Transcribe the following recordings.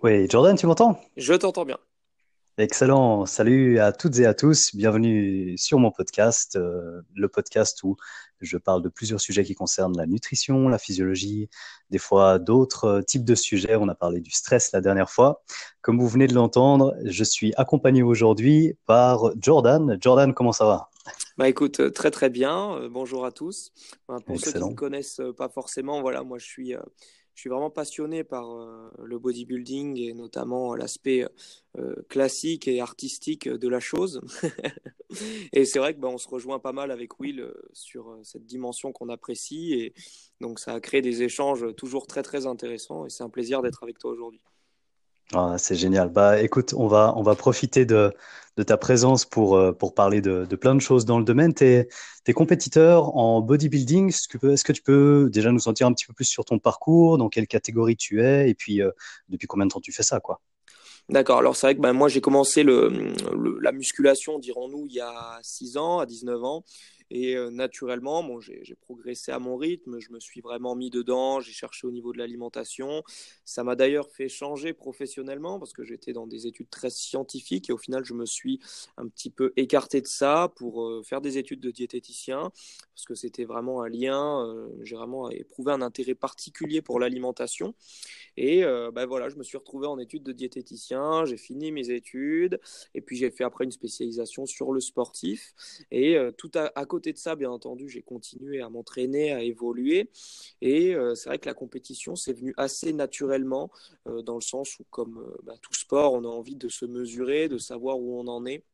Oui, Jordan, tu m'entends? Je t'entends bien. Excellent. Salut à toutes et à tous. Bienvenue sur mon podcast, euh, le podcast où je parle de plusieurs sujets qui concernent la nutrition, la physiologie, des fois d'autres euh, types de sujets. On a parlé du stress la dernière fois. Comme vous venez de l'entendre, je suis accompagné aujourd'hui par Jordan. Jordan, comment ça va? Bah écoute, euh, très très bien. Euh, bonjour à tous. Bah, pour ceux qui ne connaissent pas forcément, voilà, moi je suis, euh, je suis vraiment passionné par euh, le bodybuilding et notamment l'aspect euh, classique et artistique de la chose. Et c'est vrai que bah, on se rejoint pas mal avec Will euh, sur euh, cette dimension qu'on apprécie et donc ça a créé des échanges toujours très très intéressants et c'est un plaisir d'être avec toi aujourd'hui. Ah, c'est génial. Bah, écoute, on va, on va profiter de, de ta présence pour, euh, pour parler de, de plein de choses dans le domaine. T'es, t'es compétiteur en bodybuilding. Est-ce que, tu peux déjà nous en dire un petit peu plus sur ton parcours, dans quelle catégorie tu es, et puis euh, depuis combien de temps tu fais ça, quoi? D'accord, alors c'est vrai que ben, moi j'ai commencé le- la musculation, dirons-nous, il y a 6 ans, à 19 ans. Et euh, naturellement, bon, j'ai, progressé à mon rythme, je me suis vraiment mis dedans, j'ai cherché au niveau de l'alimentation. Ça m'a d'ailleurs fait changer professionnellement parce que j'étais dans des études très scientifiques et au final je me suis un petit peu écarté de ça pour euh, faire des études de diététicien parce que c'était vraiment un lien, euh, j'ai vraiment éprouvé un intérêt particulier pour l'alimentation. Et ben voilà, je me suis retrouvé en études de diététicien, j'ai fini mes études, et puis j'ai fait après une spécialisation sur le sportif. Et tout à, à côté de ça, bien entendu, j'ai continué à m'entraîner, à évoluer. Et euh, c'est vrai que la compétition, c'est venu assez naturellement, euh, dans le sens où, comme euh, bah, tout sport, on a envie de se mesurer, de savoir où on en est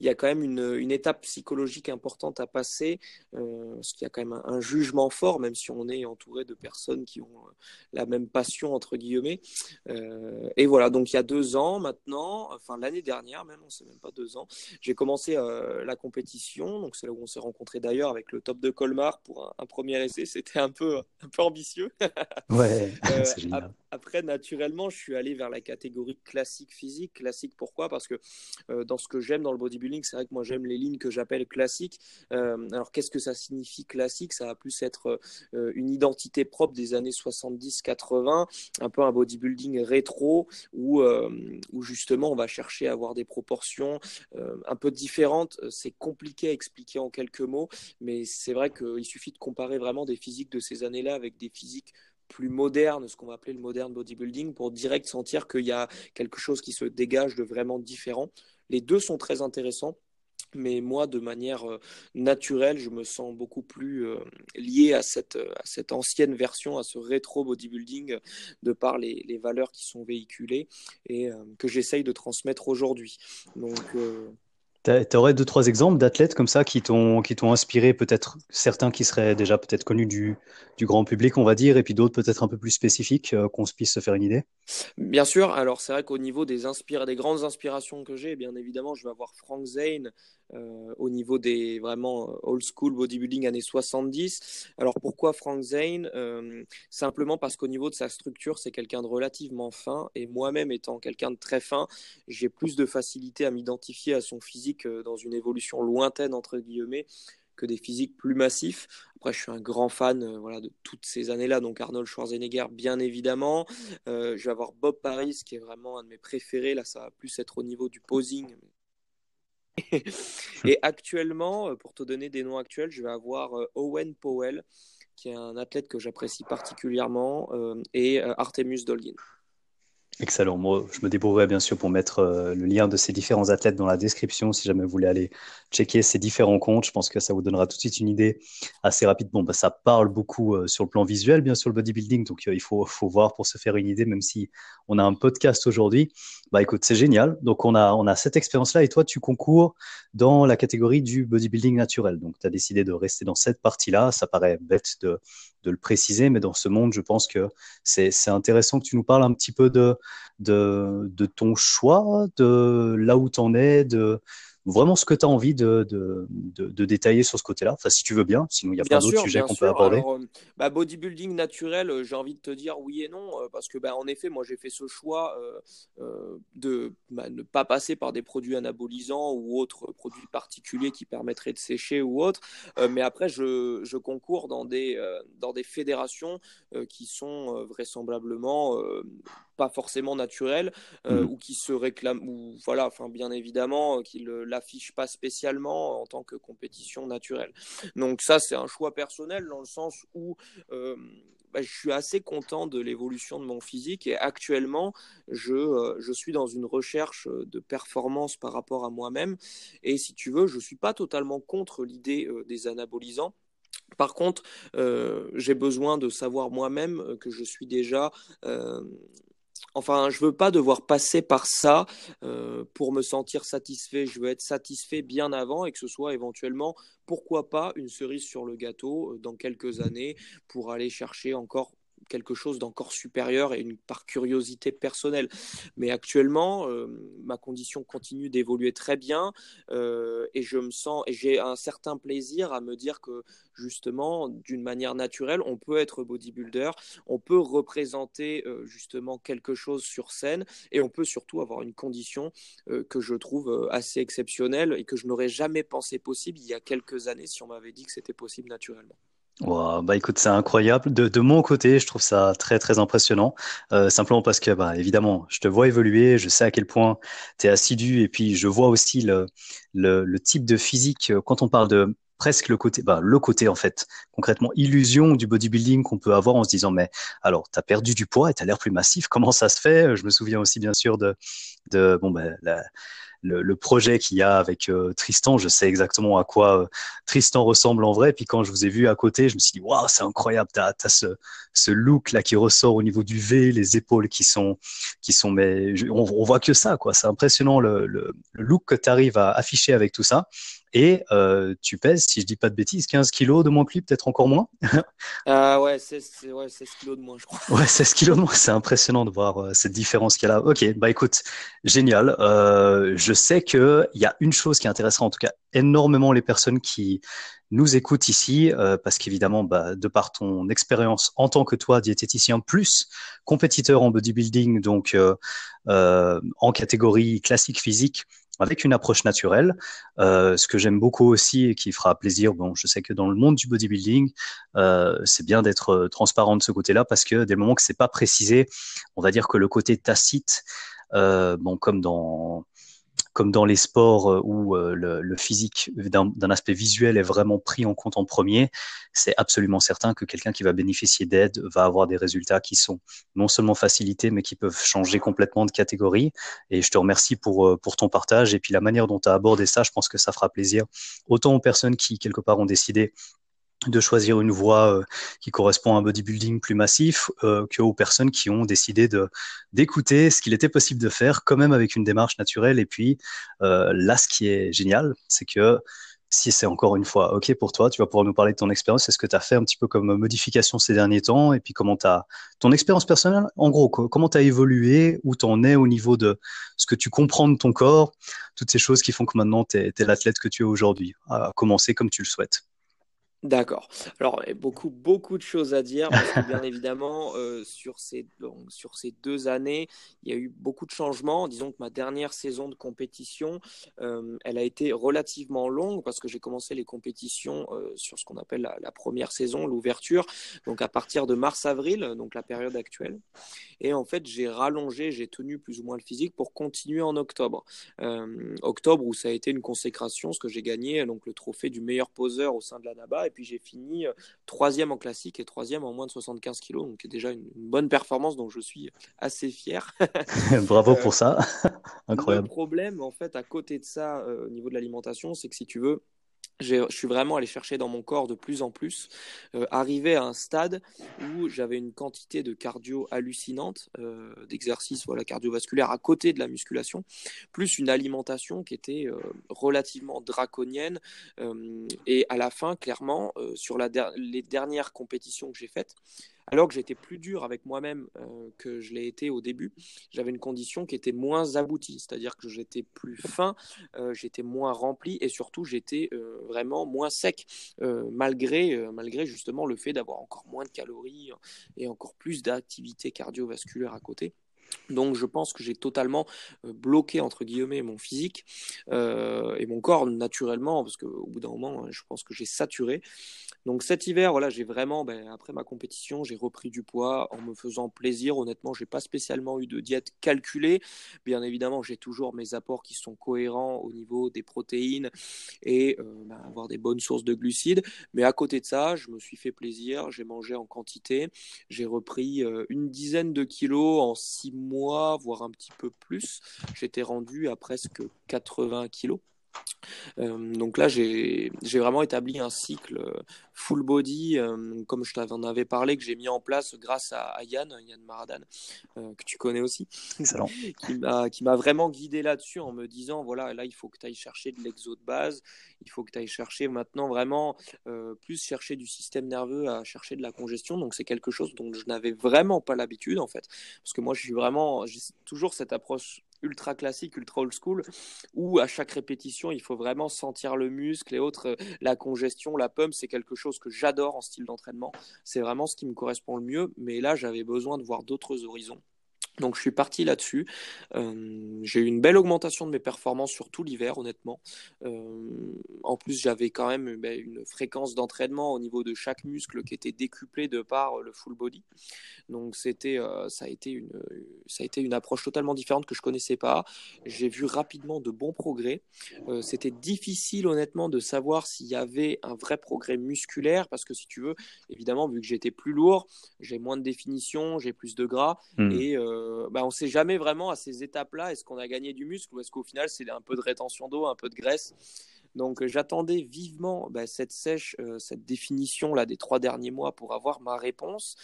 il y a quand même une, une étape psychologique importante à passer, euh, parce qu'il y a quand même un, un jugement fort, même si on est entouré de personnes qui ont euh, la même passion, entre guillemets. Euh, et voilà, donc il y a deux ans maintenant, enfin l'année dernière même, on sait même pas deux ans, j'ai commencé euh, la compétition, donc c'est là où on s'est rencontré d'ailleurs avec le top de Colmar pour un, un premier essai, c'était un peu, un peu ambitieux. Ouais, ap- après, naturellement, je suis allé vers la catégorie classique physique. Classique, pourquoi? Parce que dans ce que j'aime dans le bodybuilding, c'est vrai que moi j'aime les lignes que j'appelle classiques. Euh, alors, qu'est-ce que ça signifie classique? Ça va plus être euh, une identité propre des années 70-80, un peu un bodybuilding rétro où, euh, justement on va chercher à avoir des proportions euh, un peu différentes. C'est compliqué à expliquer en quelques mots, mais c'est vrai qu'il suffit de comparer vraiment des physiques de ces années-là avec des physiques plus moderne, ce qu'on va appeler le moderne bodybuilding, pour direct sentir qu'il y a quelque chose qui se dégage de vraiment différent. Les deux sont très intéressants. Mais moi, de manière euh, naturelle, je me sens beaucoup plus euh, lié à cette, à cette ancienne version, à ce rétro bodybuilding, euh, de par les, valeurs qui sont véhiculées et euh, que j'essaye de transmettre aujourd'hui. Euh, T'as- T'aurais deux, trois exemples d'athlètes comme ça qui t'ont inspiré, peut-être certains qui seraient déjà peut-être connus du, du grand public, on va dire, et puis d'autres peut-être un peu plus spécifiques, euh, qu'on se puisse se faire une idée? Bien sûr, alors c'est vrai qu'au niveau des, des grandes inspirations que j'ai, bien évidemment, je vais avoir Frank Zane euh, au niveau des vraiment euh, old school bodybuilding années 70. Alors pourquoi Frank Zane Euh, Simplement parce qu'au niveau de sa structure, c'est quelqu'un de relativement fin et moi-même étant quelqu'un de très fin, j'ai plus de facilité à m'identifier à son physique dans une évolution lointaine, entre guillemets, que des physiques plus massifs. Après, je suis un grand fan voilà, de toutes ces années-là, donc Arnold Schwarzenegger, bien évidemment. Je vais avoir Bob Paris, qui est vraiment un de mes préférés. Là, ça va plus être au niveau du posing. Et actuellement, euh, pour te donner des noms actuels, je vais avoir euh, Owen Powell, qui est un athlète que j'apprécie particulièrement, euh, et Artemus Dolgin. Excellent. Moi, je me débrouillerai bien sûr pour mettre euh, le lien de ces différents athlètes dans la description si jamais vous voulez aller checker ces différents comptes. Je pense que ça vous donnera tout de suite une idée assez rapide. Bon, bah, ça parle beaucoup euh, sur le plan visuel, bien sûr, le bodybuilding. Donc, euh, il faut, faut voir pour se faire une idée, même si on a un podcast aujourd'hui. Bah, écoute, c'est génial. Donc, on a, on a cette expérience-là et toi, tu concours dans la catégorie du bodybuilding naturel. Donc, tu as décidé de rester dans cette partie-là. Ça paraît bête de, de le préciser, mais dans ce monde, je pense que c'est, intéressant que tu nous parles un petit peu de, de, de ton choix, de là où tu en es, de vraiment ce que tu as envie de, de, de, détailler sur ce côté-là. Enfin, si tu veux bien, sinon il y a plein d'autres sujets qu'on peut aborder. Alors, bah, bodybuilding naturel, j'ai envie de te dire oui et non, parce que bah, en effet, moi j'ai fait ce choix de bah, ne pas passer par des produits anabolisants ou autres produits particuliers qui permettraient de sécher ou autres. mais après, je, je, concours dans des, dans des fédérations qui sont vraisemblablement pas forcément naturel euh, mmh. ou qui se réclame ou voilà enfin bien évidemment euh, qu'il l'affiche pas spécialement en tant que compétition naturelle. Donc ça c'est un choix personnel dans le sens où euh, bah, je suis assez content de l'évolution de mon physique et actuellement je, je suis dans une recherche de performance par rapport à moi-même. Et si tu veux je suis pas totalement contre l'idée des anabolisants. Par contre, j'ai besoin de savoir moi-même que je suis déjà Enfin, je veux pas devoir passer par ça euh, pour me sentir satisfait. Je veux être satisfait bien avant et que ce soit éventuellement, pourquoi pas, une cerise sur le gâteau euh, dans quelques années pour aller chercher encore quelque chose d'encore supérieur et une, par curiosité personnelle. Mais actuellement, euh, ma condition continue d'évoluer très bien euh, et je me sens et j'ai un certain plaisir à me dire que justement, d'une manière naturelle, on peut être bodybuilder, on peut représenter euh, justement quelque chose sur scène et on peut surtout avoir une condition que je trouve assez exceptionnelle et que je n'aurais jamais pensé possible il y a quelques années si on m'avait dit que c'était possible naturellement bah écoute, c'est incroyable. De, de, mon côté, je trouve ça très très impressionnant. Euh, simplement parce que, bah, évidemment, je te vois évoluer, je sais à quel point tu es assidu, et puis je vois aussi le, le, le, type de physique. Euh, quand on parle de presque le côté, bah, le côté en fait, concrètement, illusion du bodybuilding qu'on peut avoir en se disant, mais alors, tu as perdu du poids et tu as l'air plus massif, comment ça se fait? Je me souviens aussi bien sûr de, de bon, ben, la, le, projet qu'il y a avec euh, Tristan, je sais exactement à quoi euh, Tristan ressemble en vrai. Puis quand je vous ai vu à côté, je me suis dit waouh, c'est incroyable. T'as as ce, ce look là qui ressort au niveau du V, les épaules qui sont qui sont mais on, on voit que ça quoi. C'est impressionnant le, le, le look que tu arrives à afficher avec tout ça. Et euh, tu pèses, si je dis pas de bêtises, 15 kilos de moins que lui, peut-être encore moins? Ah ouais, 16, ouais, 16 kilos de moins, je crois. Ouais, 16 kilos de moins, c'est impressionnant de voir euh, cette différence qu'il y a là. Ok, bah écoute, génial. Euh, je sais qu'il y a une chose qui intéressera en tout cas énormément les personnes qui nous écoutent ici, euh, parce qu'évidemment, bah, de par ton expérience en tant que toi, diététicien plus compétiteur en bodybuilding, donc euh, euh, en catégorie classique physique, avec une approche naturelle. Euh, ce que j'aime beaucoup aussi et qui fera plaisir, bon, je sais que dans le monde du bodybuilding, euh, c'est bien d'être euh, transparent de ce côté-là parce que des moments que c'est pas précisé, on va dire que le côté tacite, bon, comme dans comme dans les sports euh, où euh, le, physique d'un aspect visuel est vraiment pris en compte en premier, c'est absolument certain que quelqu'un qui va bénéficier d'aide va avoir des résultats qui sont non seulement facilités, mais qui peuvent changer complètement de catégorie. Et je te remercie pour, euh, pour ton partage et puis la manière dont tu as abordé ça, je pense que ça fera plaisir autant aux personnes qui, quelque part, ont décidé de choisir une voie euh, qui correspond à un bodybuilding plus massif euh, que aux personnes qui ont décidé de d'écouter ce qu'il était possible de faire quand même avec une démarche naturelle. Et puis euh, là ce qui est génial c'est que si c'est encore une fois OK pour toi, tu vas pouvoir nous parler de ton expérience, c'est ce que tu as fait un petit peu comme modification ces derniers temps? Et puis comment tu ton expérience personnelle en gros comment tu as évolué, où tu en es au niveau de ce que tu comprends de ton corps, toutes ces choses qui font que maintenant tu es l'athlète que tu es aujourd'hui, à commencer comme tu le souhaites. D'accord. Alors, beaucoup, beaucoup de choses à dire, parce que bien évidemment, euh, sur, ces, sur ces deux années, il y a eu beaucoup de changements. Disons que ma dernière saison de compétition, euh, elle a été relativement longue, parce que j'ai commencé les compétitions euh, sur ce qu'on appelle la, la, première saison, l'ouverture, donc à partir de mars-avril, donc la période actuelle. Et en fait, j'ai rallongé, j'ai tenu plus ou moins le physique pour continuer en octobre. octobre, où ça a été une consécration, ce que j'ai gagné, donc le trophée du meilleur poseur au sein de la NABA et puis j'ai fini euh, troisième en classique et troisième en moins de 75 kilos, donc déjà une, bonne performance dont je suis assez fier. Bravo pour ça, incroyable. Le problème en fait à côté de ça euh, au niveau de l'alimentation, c'est que si tu veux, je suis vraiment allé chercher dans mon corps de plus en plus, euh, arrivé à un stade où j'avais une quantité de cardio hallucinante, euh, d'exercices voilà, cardiovasculaires à côté de la musculation, plus une alimentation qui était euh, relativement draconienne. et à la fin, clairement, sur la les dernières compétitions que j'ai faites, alors que j'étais plus dur avec moi-même que je l'ai été au début. J'avais une condition qui était moins aboutie, c'est-à-dire que j'étais plus fin, j'étais moins rempli et surtout j'étais vraiment moins sec, malgré, malgré justement le fait d'avoir encore moins de calories et encore plus d'activité cardiovasculaire à côté. Donc je pense que j'ai totalement euh, bloqué entre guillemets mon physique euh, et mon corps naturellement parce qu'au bout d'un moment je pense que j'ai saturé donc cet hiver, voilà, j'ai vraiment, ben, après ma compétition, j'ai repris du poids en me faisant plaisir. Honnêtement, j'ai pas spécialement eu de diète calculée. Bien évidemment, j'ai toujours mes apports qui sont cohérents au niveau des protéines et euh, ben, avoir des bonnes sources de glucides. Mais à côté de ça, je me suis fait plaisir. J'ai mangé en quantité. J'ai repris une dizaine de kilos en six mois, voire un petit peu plus. J'étais rendu à presque 80 kilos. Euh, donc là, j'ai vraiment établi un cycle euh, full body, euh, comme je t'en avais parlé, que j'ai mis en place grâce à, Yann, Yann Maradan, que tu connais aussi, Excellent. qui m'a vraiment guidé là-dessus en me disant, voilà, là, il faut que tu ailles chercher de l'exo de base, il faut que tu ailles chercher maintenant vraiment plus chercher du système nerveux à chercher de la congestion. Donc c'est quelque chose dont je n'avais vraiment pas l'habitude, en fait, parce que moi, je suis vraiment, j'ai toujours cette approche ultra classique, ultra old school, où à chaque répétition, il faut vraiment sentir le muscle et autres. Euh, la congestion, la pump, c'est quelque chose que j'adore en style d'entraînement. C'est vraiment ce qui me correspond le mieux. Mais là, j'avais besoin de voir d'autres horizons. Donc je suis parti là-dessus. Euh, j'ai eu une belle augmentation de mes performances sur tout l'hiver, honnêtement. Euh, en plus, j'avais quand même ben, une fréquence d'entraînement au niveau de chaque muscle qui était décuplée de par le full body. Donc c'était, euh, ça a été une, ça a été une approche totalement différente que je connaissais pas. J'ai vu rapidement de bons progrès. c'était difficile, honnêtement, de savoir s'il y avait un vrai progrès musculaire parce que si tu veux, évidemment, vu que j'étais plus lourd, j'ai moins de définition, j'ai plus de gras hmm. et euh, bah, on ne sait jamais vraiment à ces étapes-là, est-ce qu'on a gagné du muscle ou est-ce qu'au final c'est un peu de rétention d'eau, un peu de graisse. Donc euh, j'attendais vivement bah, cette sèche, euh, cette définition là des trois derniers mois pour avoir ma réponse.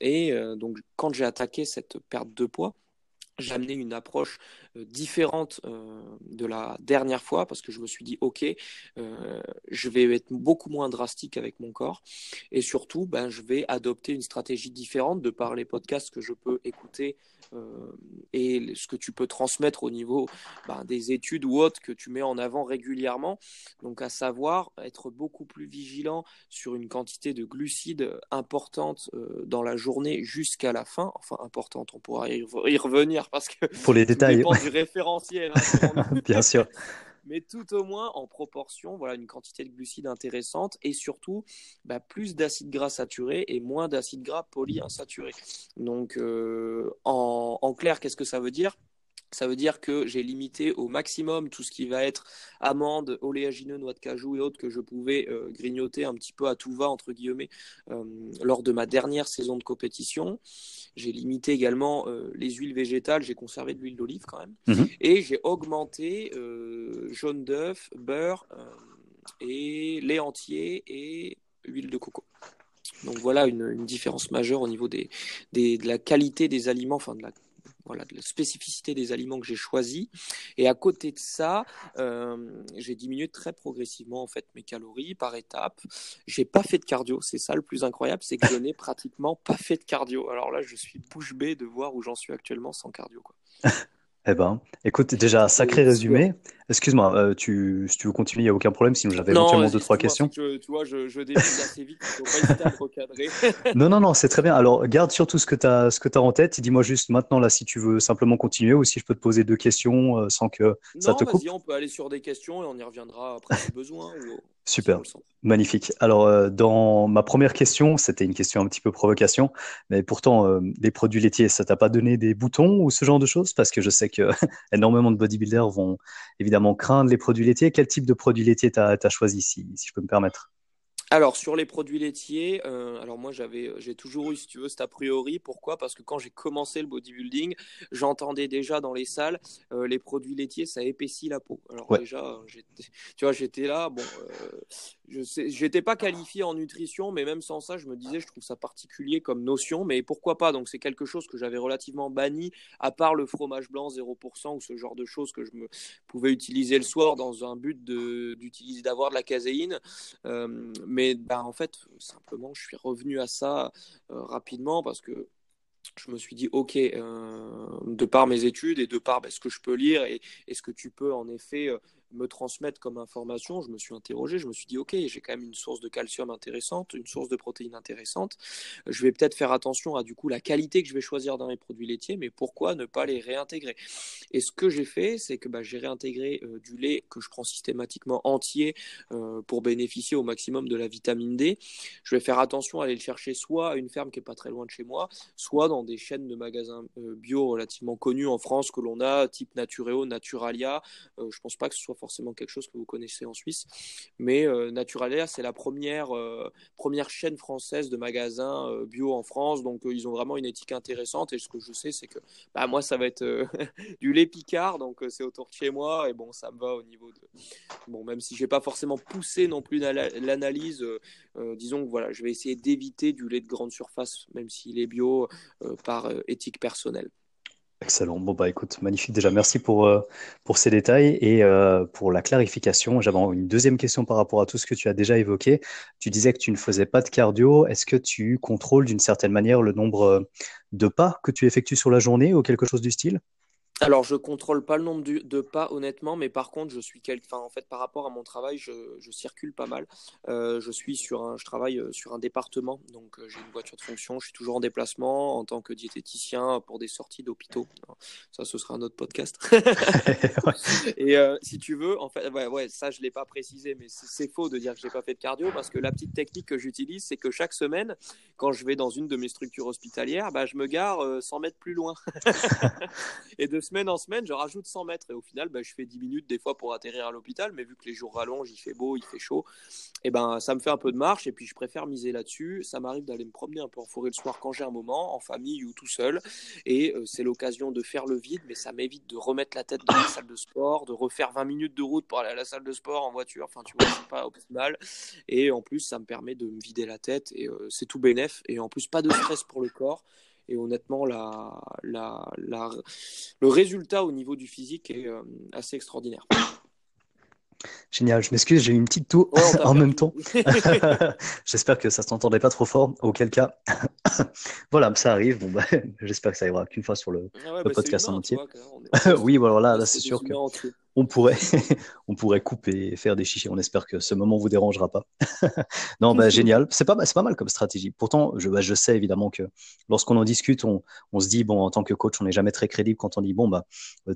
et donc quand j'ai attaqué cette perte de poids, j'ai une approche différente de la dernière fois parce que je me suis dit ok je vais être beaucoup moins drastique avec mon corps et surtout ben, je vais adopter une stratégie différente de par les podcasts que je peux écouter et ce que tu peux transmettre au niveau ben, des études ou autres que tu mets en avant régulièrement. Donc à savoir être beaucoup plus vigilant sur une quantité de glucides importante dans la journée jusqu'à la fin. Enfin importante on pourra y revenir parce que pour les détails du référentiel hein, bien sûr. Mais tout au moins en proportion voilà une quantité de glucides intéressante et surtout bah, plus d'acides gras saturés et moins d'acides gras polyinsaturés donc euh, en, en clair qu'est-ce que ça veut dire? Ça veut dire que j'ai limité au maximum tout ce qui va être amandes, oléagineux, noix de cajou et autres que je pouvais euh, grignoter un petit peu à tout va, entre guillemets, euh, lors de ma dernière saison de compétition. J'ai limité également euh, les huiles végétales, j'ai conservé de l'huile d'olive quand même. Mhm. Et j'ai augmenté jaune d'œuf, beurre et lait entier et huile de coco. Donc voilà une, différence majeure au niveau des, de la qualité des aliments, enfin de la voilà, de la spécificité des aliments que j'ai choisis. Et à côté de ça, euh, j'ai diminué très progressivement en fait mes calories par étapes. J'ai pas fait de cardio, c'est ça le plus incroyable, c'est que je n'ai pratiquement pas fait de cardio. Alors là, je suis bouche bée de voir où j'en suis actuellement sans cardio. Quoi. Eh ben, écoute, déjà, sacré résumé. Excuse-moi, euh, tu, si tu veux continuer, il n'y a aucun problème, sinon j'avais éventuellement deux, trois questions. tu vois, je, je assez vite, il ne faut pas hésiter à me recadrer. non, non, non, c'est très bien. Alors, garde surtout ce que tu as, as en tête. Dis-moi juste maintenant, là, si tu veux simplement continuer ou si je peux te poser deux questions euh, sans que ça te coupe. on peut aller sur des questions et on y reviendra après si besoin. Super, magnifique. Alors, euh, dans ma première question, c'était une question un petit peu provocation, mais pourtant, les produits laitiers, ça t'a pas donné des boutons ou ce genre de choses? Parce que je sais que énormément de bodybuilders vont évidemment craindre les produits laitiers. Quel type de produits laitiers tu as, choisi, si, si je peux me permettre? Alors sur les produits laitiers, euh, alors moi j'avais, j'ai toujours eu, si tu veux, cet a priori. Pourquoi? Parce que quand j'ai commencé le bodybuilding, j'entendais déjà dans les salles euh, les produits laitiers, ça épaissit la peau. Alors déjà, tu vois, j'étais là, bon, euh, je n'étais pas qualifié en nutrition, mais même sans ça, je me disais, je trouve ça particulier comme notion, mais pourquoi pas? Donc c'est quelque chose que j'avais relativement banni, à part le fromage blanc 0% ou ce genre de choses que je me pouvais utiliser le soir dans un but d'utiliser, d'avoir de la caséine. mais Mais bah, en fait, simplement, je suis revenu à ça rapidement parce que je me suis dit, OK, de par mes études et de par bah, ce que je peux lire et, et, ce que tu peux en effet me transmettre comme information, je me suis interrogé, je me suis dit, OK, j'ai quand même une source de calcium intéressante, une source de protéines intéressante. Je vais peut-être faire attention à du coup la qualité que je vais choisir dans mes produits laitiers, mais pourquoi ne pas les réintégrer? Et ce que j'ai fait, c'est que bah, j'ai réintégré euh, du lait que je prends systématiquement entier euh, pour bénéficier au maximum de la vitamine D. Je vais faire attention à aller le chercher soit à une ferme qui est pas très loin de chez moi, soit dans des chaînes de magasins euh, bio relativement connues en France que l'on a, type Natureo, Naturalia. je pense pas que ce soit forcément quelque chose que vous connaissez en Suisse. Mais euh, Naturalia, c'est la première, euh, première chaîne française de magasins euh, bio en France. Donc, ils ont vraiment une éthique intéressante. Et ce que je sais, c'est que bah, moi, ça va être du lait Picard. Donc, c'est autour de chez moi. Et bon, ça me va au niveau de. Bon, même si je n'ai pas forcément poussé non plus l'analyse, disons que voilà, je vais essayer d'éviter du lait de grande surface, même s'il est bio, par éthique personnelle. Excellent. Bon, bah écoute, magnifique. Déjà, merci pour, euh, ces détails et euh, pour la clarification. J'avais une deuxième question par rapport à tout ce que tu as déjà évoqué. Tu disais que tu ne faisais pas de cardio. Est-ce que tu contrôles d'une certaine manière le nombre de pas que tu effectues sur la journée ou quelque chose du style? Alors, je contrôle pas le nombre de pas, honnêtement, mais par contre, je suis enfin, en fait, par rapport à mon travail, je, circule pas mal. Euh, je suis sur un, je travaille euh, sur un département, donc euh, j'ai une voiture de fonction. Je suis toujours en déplacement en tant que diététicien pour des sorties d'hôpitaux. Ça, ce sera un autre podcast. Et si tu veux, en fait, ouais, ouais ça, je l'ai pas précisé, mais c'est faux de dire que j'ai pas fait de cardio parce que la petite technique que j'utilise, c'est que chaque semaine, quand je vais dans une de mes structures hospitalières, bah, je me gare 100 mètres plus loin. Et de semaine en semaine, je rajoute 100 mètres. Et au final, bah, je fais 10 minutes des fois pour atterrir à l'hôpital. Mais vu que les jours rallongent, il fait beau, il fait chaud, et eh ben ça me fait un peu de marche. Et puis je préfère miser là-dessus. Ça m'arrive d'aller me promener un peu en forêt le soir quand j'ai un moment, en famille ou tout seul. Et euh, c'est l'occasion de faire le vide, mais ça m'évite de remettre la tête dans la salle de sport, de refaire 20 minutes de route pour aller à la salle de sport en voiture. Enfin, tu vois, c'est pas optimal. Et en plus, ça me permet de me vider la tête. Et euh, c'est tout bénef. Et en plus, pas de stress pour le corps. Et honnêtement, la, la, la, le résultat au niveau du physique est euh, assez extraordinaire. Génial, je m'excuse, j'ai eu une petite toux en même temps. J'espère que ça ne s'entendait pas trop fort, auquel cas. voilà, ça arrive. Bon, bah, J'espère que ça arrivera qu'une fois sur le, ah bah, podcast en entier. oui, voilà, là, là c'est sûr que on pourrait, on pourrait couper et faire des chichis. On espère que ce moment vous dérangera pas. non, bah, génial. C'est pas, c'est pas mal comme stratégie. Pourtant, je, bah, je sais évidemment que lorsqu'on en discute, on, on, se dit, bon, en tant que coach, on n'est jamais très crédible quand on dit, bon, bah,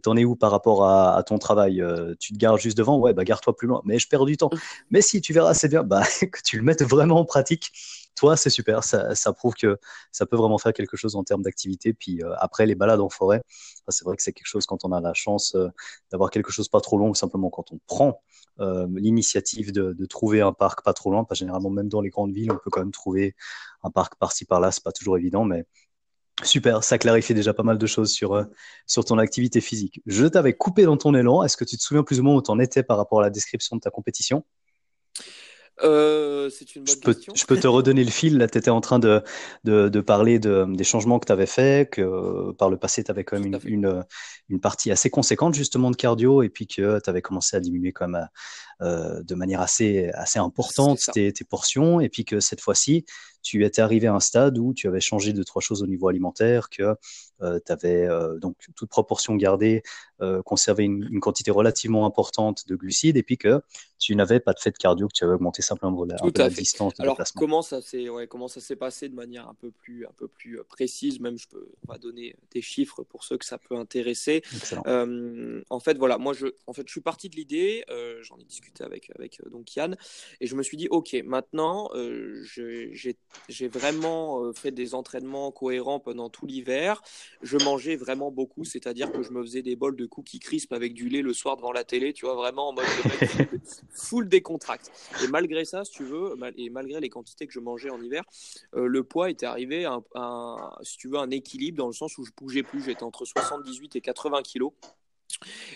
t'en es où par rapport à, à ton travail? Euh, Tu te gares juste devant? Ouais, bah, gare-toi plus loin. Mais je perds du temps. Mais si tu verras, c'est bien bah, que tu le mettes vraiment en pratique toi, c'est super. Ça, prouve que ça peut vraiment faire quelque chose en termes d'activité. Puis euh, après, les balades en forêt, c'est vrai que c'est quelque chose quand on a la chance euh, d'avoir quelque chose pas trop long, simplement quand on prend euh, l'initiative de, de, trouver un parc pas trop loin. Pas généralement, même dans les grandes villes, on peut quand même trouver un parc par-ci par-là. C'est pas toujours évident, mais Super, ça clarifie déjà pas mal de choses sur, sur ton activité physique. Je t'avais coupé dans ton élan. Est-ce que tu te souviens plus ou moins où tu en étais par rapport à la description de ta compétition? Euh, c'est une bonne je peux, question. Je peux te redonner le fil. Là, tu étais en train de, de, de parler de, des changements que tu avais faits, que par le passé, tu avais quand même une, une, une, partie assez conséquente justement de cardio et puis que tu avais commencé à diminuer quand même euh, de manière assez, assez importante tes, tes, portions et puis que cette fois-ci, tu étais arrivé à un stade où tu avais changé deux, trois choses au niveau alimentaire, que euh, tu avais euh, donc toute proportion gardée, euh, conservé une, une, quantité relativement importante de glucides, et puis que tu n'avais pas de fait cardio, que tu avais augmenté simplement la, un peu la distance de Alors. Comment ça s'est ouais, passé de manière un peu plus un peu plus euh, précise, même je peux on va donner des chiffres pour ceux que ça peut intéresser. Euh, en fait, voilà, moi je en fait je suis parti de l'idée, euh, j'en ai discuté avec avec donc Yann, et je me suis dit ok maintenant j'ai j'ai vraiment fait des entraînements cohérents pendant tout l'hiver je mangeais vraiment beaucoup, c'est-à-dire que je me faisais des bols de cookies crisp avec du lait le soir devant la télé, tu vois, vraiment en mode full décontracte. Et malgré ça, si tu veux, et malgré les quantités que je mangeais en hiver, euh, le poids était arrivé à un, si tu veux, un équilibre dans le sens où je bougeais plus, j'étais entre 78 et 80 kilos.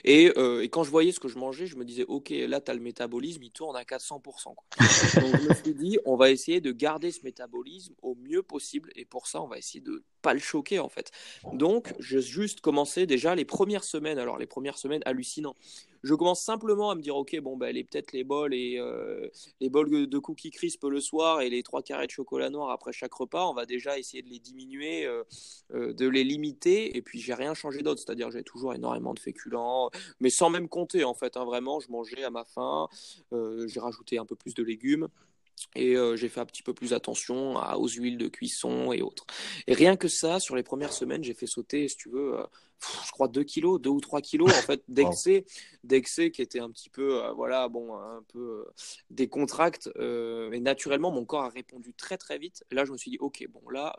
Et, euh, et, quand je voyais ce que je mangeais, je me disais, ok, là, tu as le métabolisme, il tourne à 400%. Quoi. Donc je me suis dit, on va essayer de garder ce métabolisme au mieux possible. Et pour ça, on va essayer de pas le choquer en fait. Donc, j'ai juste commencé déjà les premières semaines. Alors, les premières semaines hallucinant. Je commence simplement à me dire, ok, bon, ben, les peut-être les bols et euh, les bols de cookies crisp le soir et les trois carrés de chocolat noir après chaque repas, on va déjà essayer de les diminuer, euh, euh, de les limiter. Et puis, j'ai rien changé d'autre, c'est-à-dire j'ai toujours énormément de féculents, mais sans même compter en fait. Hein, vraiment, je mangeais à ma faim. j'ai rajouté un peu plus de légumes. Et euh, j'ai fait un petit peu plus attention aux huiles de cuisson et autres. Et rien que ça, sur les premières semaines, j'ai fait sauter, si tu veux, euh, je crois 2 kilos, 2 ou 3 kilos, en fait, d'excès, d'excès qui était un petit peu, euh, voilà, bon, un peu décontracte. et naturellement, mon corps a répondu très, très vite. Là, je me suis dit, OK, bon, là,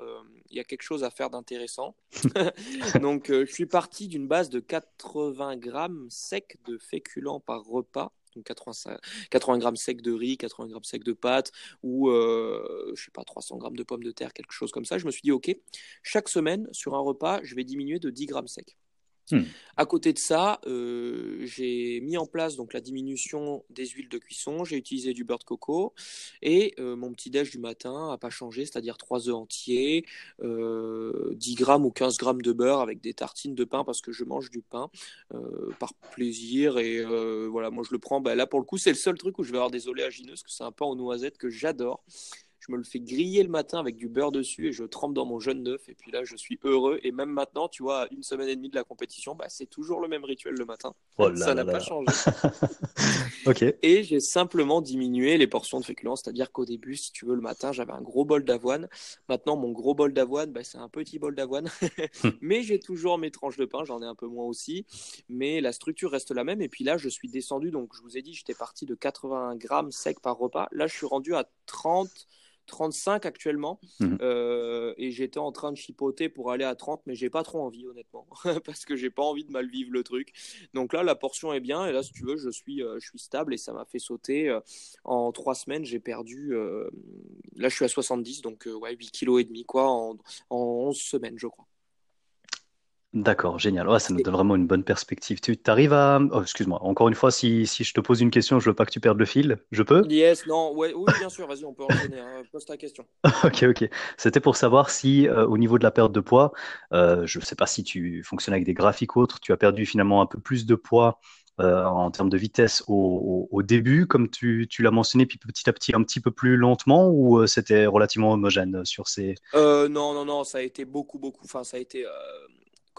il y a quelque chose à faire d'intéressant. Donc, je suis parti d'une base de 80 grammes secs de féculents par repas donc 80, 80 grammes secs de riz, 80 grammes secs de pâtes, ou euh, je sais pas, 300 grammes de pommes de terre, quelque chose comme ça. Je me suis dit, ok, chaque semaine sur un repas, je vais diminuer de 10 grammes secs. Hmm. À côté de ça, euh, j'ai mis en place donc la diminution des huiles de cuisson. J'ai utilisé du beurre de coco et euh, mon petit déj du matin n'a pas changé, c'est-à-dire 3 œufs entiers, 10 euh, grammes ou 15 grammes de beurre avec des tartines de pain parce que je mange du pain par plaisir et voilà, moi je le prends. Bah, là pour le coup, c'est le seul truc où je vais avoir des oléagineuses, que c'est un pain aux noisettes que j'adore je me le fais griller le matin avec du beurre dessus et je trempe dans mon jaune d'œuf. Et puis là, je suis heureux. Et même maintenant, tu vois, une semaine et demie de la compétition, bah, c'est toujours le même rituel le matin. Oh ça n'a pas changé. ok. Et j'ai simplement diminué les portions de féculents. C'est-à-dire qu'au début, si tu veux, le matin, j'avais un gros bol d'avoine. Maintenant, mon gros bol d'avoine, bah, c'est un petit bol d'avoine. mais j'ai toujours mes tranches de pain. J'en ai un peu moins aussi. Mais la structure reste la même. Et puis là, je suis descendu. Donc, je vous ai dit, j'étais parti de 80 grammes secs par repas. Là, je suis rendu à 30 35 actuellement. Mhm. Euh, et j'étais en train de chipoter pour aller à 30, mais j'ai pas trop envie, honnêtement, parce que j'ai pas envie de mal vivre le truc. Donc là, la portion est bien. Et là, si tu veux, je suis, euh, je suis stable et ça m'a fait sauter. Euh, en trois semaines, j'ai perdu. là, je suis à 70, donc ouais, 8 kg et demi, quoi, en, en 11 semaines, je crois. D'accord, génial. Ouais, ça nous donne vraiment une bonne perspective. Tu arrives à... Oh, excuse-moi, encore une fois, si, si je te pose une question, je veux pas que tu perdes le fil. Je peux? Yes, non, ouais, oui, bien sûr, vas-y, on peut enchaîner. hein. Pose ta question. Ok, ok. C'était pour savoir si, euh, au niveau de la perte de poids, euh, je ne sais pas si tu fonctionnes avec des graphiques ou autres, tu as perdu finalement un peu plus de poids euh, en termes de vitesse au, au- au début, comme tu, tu l'as mentionné, puis petit à petit un petit peu plus lentement, ou euh, c'était relativement homogène sur ces... Euh, non, non, non, ça a été beaucoup, beaucoup. Enfin, ça a été.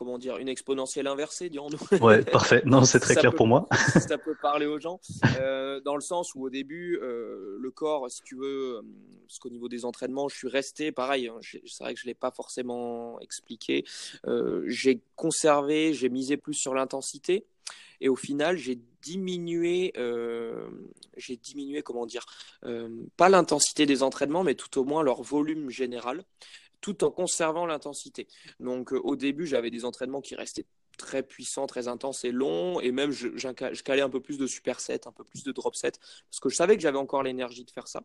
Comment dire, une exponentielle inversée, dirons-nous. Ouais, parfait. Non, c'est très clair pour moi. ça peut parler aux gens. Euh, dans le sens où au début, euh, le corps, si tu veux, euh, parce qu'au niveau des entraînements, je suis resté, pareil, hein, c'est vrai que je ne l'ai pas forcément expliqué, j'ai conservé, j'ai misé plus sur l'intensité. Et au final, j'ai diminué, j'ai diminué, comment dire, pas l'intensité des entraînements, mais tout au moins leur volume général tout en conservant l'intensité. Donc euh, au début, j'avais des entraînements qui restaient très puissants, très intenses et longs, et même je, calais un peu plus de superset, un peu plus de drop set, parce que je savais que j'avais encore l'énergie de faire ça.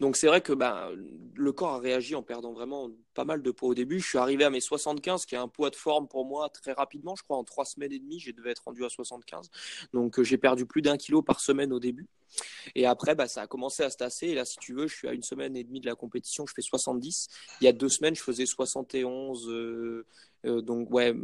Donc c'est vrai que bah, le corps a réagi en perdant vraiment pas mal de poids au début. Je suis arrivé à mes 75, qui est un poids de forme pour moi très rapidement. Je crois en trois semaines et demie, j'ai devais être rendu à 75. Donc euh, j'ai perdu plus d'un kilo par semaine au début. Et après, bah, ça a commencé à se tasser. Et là, si tu veux, je suis à une semaine et demie de la compétition, je fais 70. Il y a deux semaines, je faisais 71. Euh, euh, donc, ouais,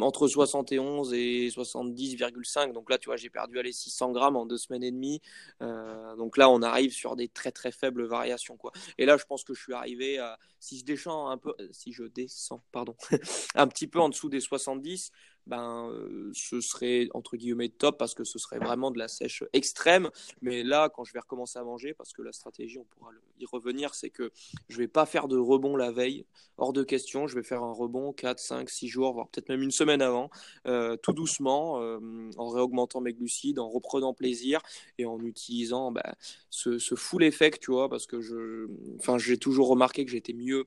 entre 71 et 70,5. Donc là, tu vois, j'ai perdu les 600 grammes en deux semaines et demie. Euh, donc là, on arrive sur des très très faibles variations, quoi. Et là, je pense que je suis arrivé à, si je descends un peu, si je descends, pardon, un petit peu en dessous des 70, ben, euh, ce serait entre guillemets top parce que ce serait vraiment de la sèche extrême. Mais là, quand je vais recommencer à manger, parce que la stratégie, on pourra y revenir, c'est que je vais pas faire de rebond la veille, hors de question. Je vais faire un rebond 4, 5, 6 jours, voire peut-être même une semaine avant, euh, tout doucement, euh, en réaugmentant mes glucides, en reprenant plaisir et en utilisant ben, ce, ce full effect, tu vois, parce que je, enfin, j'ai toujours remarqué que j'étais mieux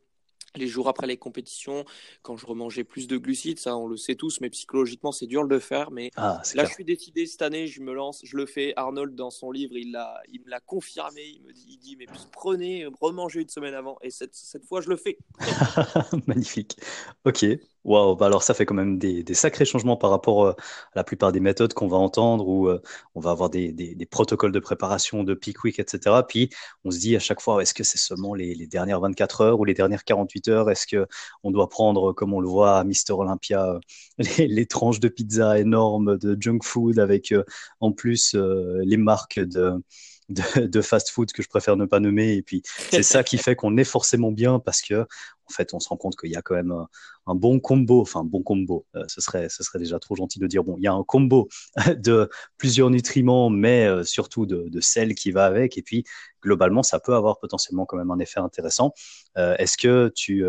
les jours après les compétitions, quand je remangeais plus de glucides, ça on le sait tous, mais psychologiquement c'est dur de le faire. Mais ah, là, je suis décidé cette année, je me lance, je le fais. Arnold dans son livre, il l'a, il me l'a confirmé. Il me dit, il dit, mais prenez, remangez une semaine avant. Et cette, cette fois, je le fais. Magnifique. Ok. Waouh, bah alors ça fait quand même des, sacrés changements par rapport euh, à la plupart des méthodes qu'on va entendre où euh, on va avoir des, protocoles de préparation de peak week, etc. Puis on se dit à chaque fois, est-ce que c'est seulement les, dernières 24 heures ou les dernières 48 heures? Est-ce que on doit prendre, comme on le voit à Mister Olympia, les, tranches de pizza énormes de junk food avec en plus les marques de de, fast food que je préfère ne pas nommer. Et puis, c'est ça qui fait qu'on est forcément bien parce que, en fait, on se rend compte qu'il y a quand même un, bon combo, enfin, bon combo. Euh, ce serait, ce serait déjà trop gentil de dire, bon, il y a un combo de plusieurs nutriments, mais euh, surtout de, de sel qui va avec. Et puis, globalement, ça peut avoir potentiellement quand même un effet intéressant. Euh, est-ce que tu,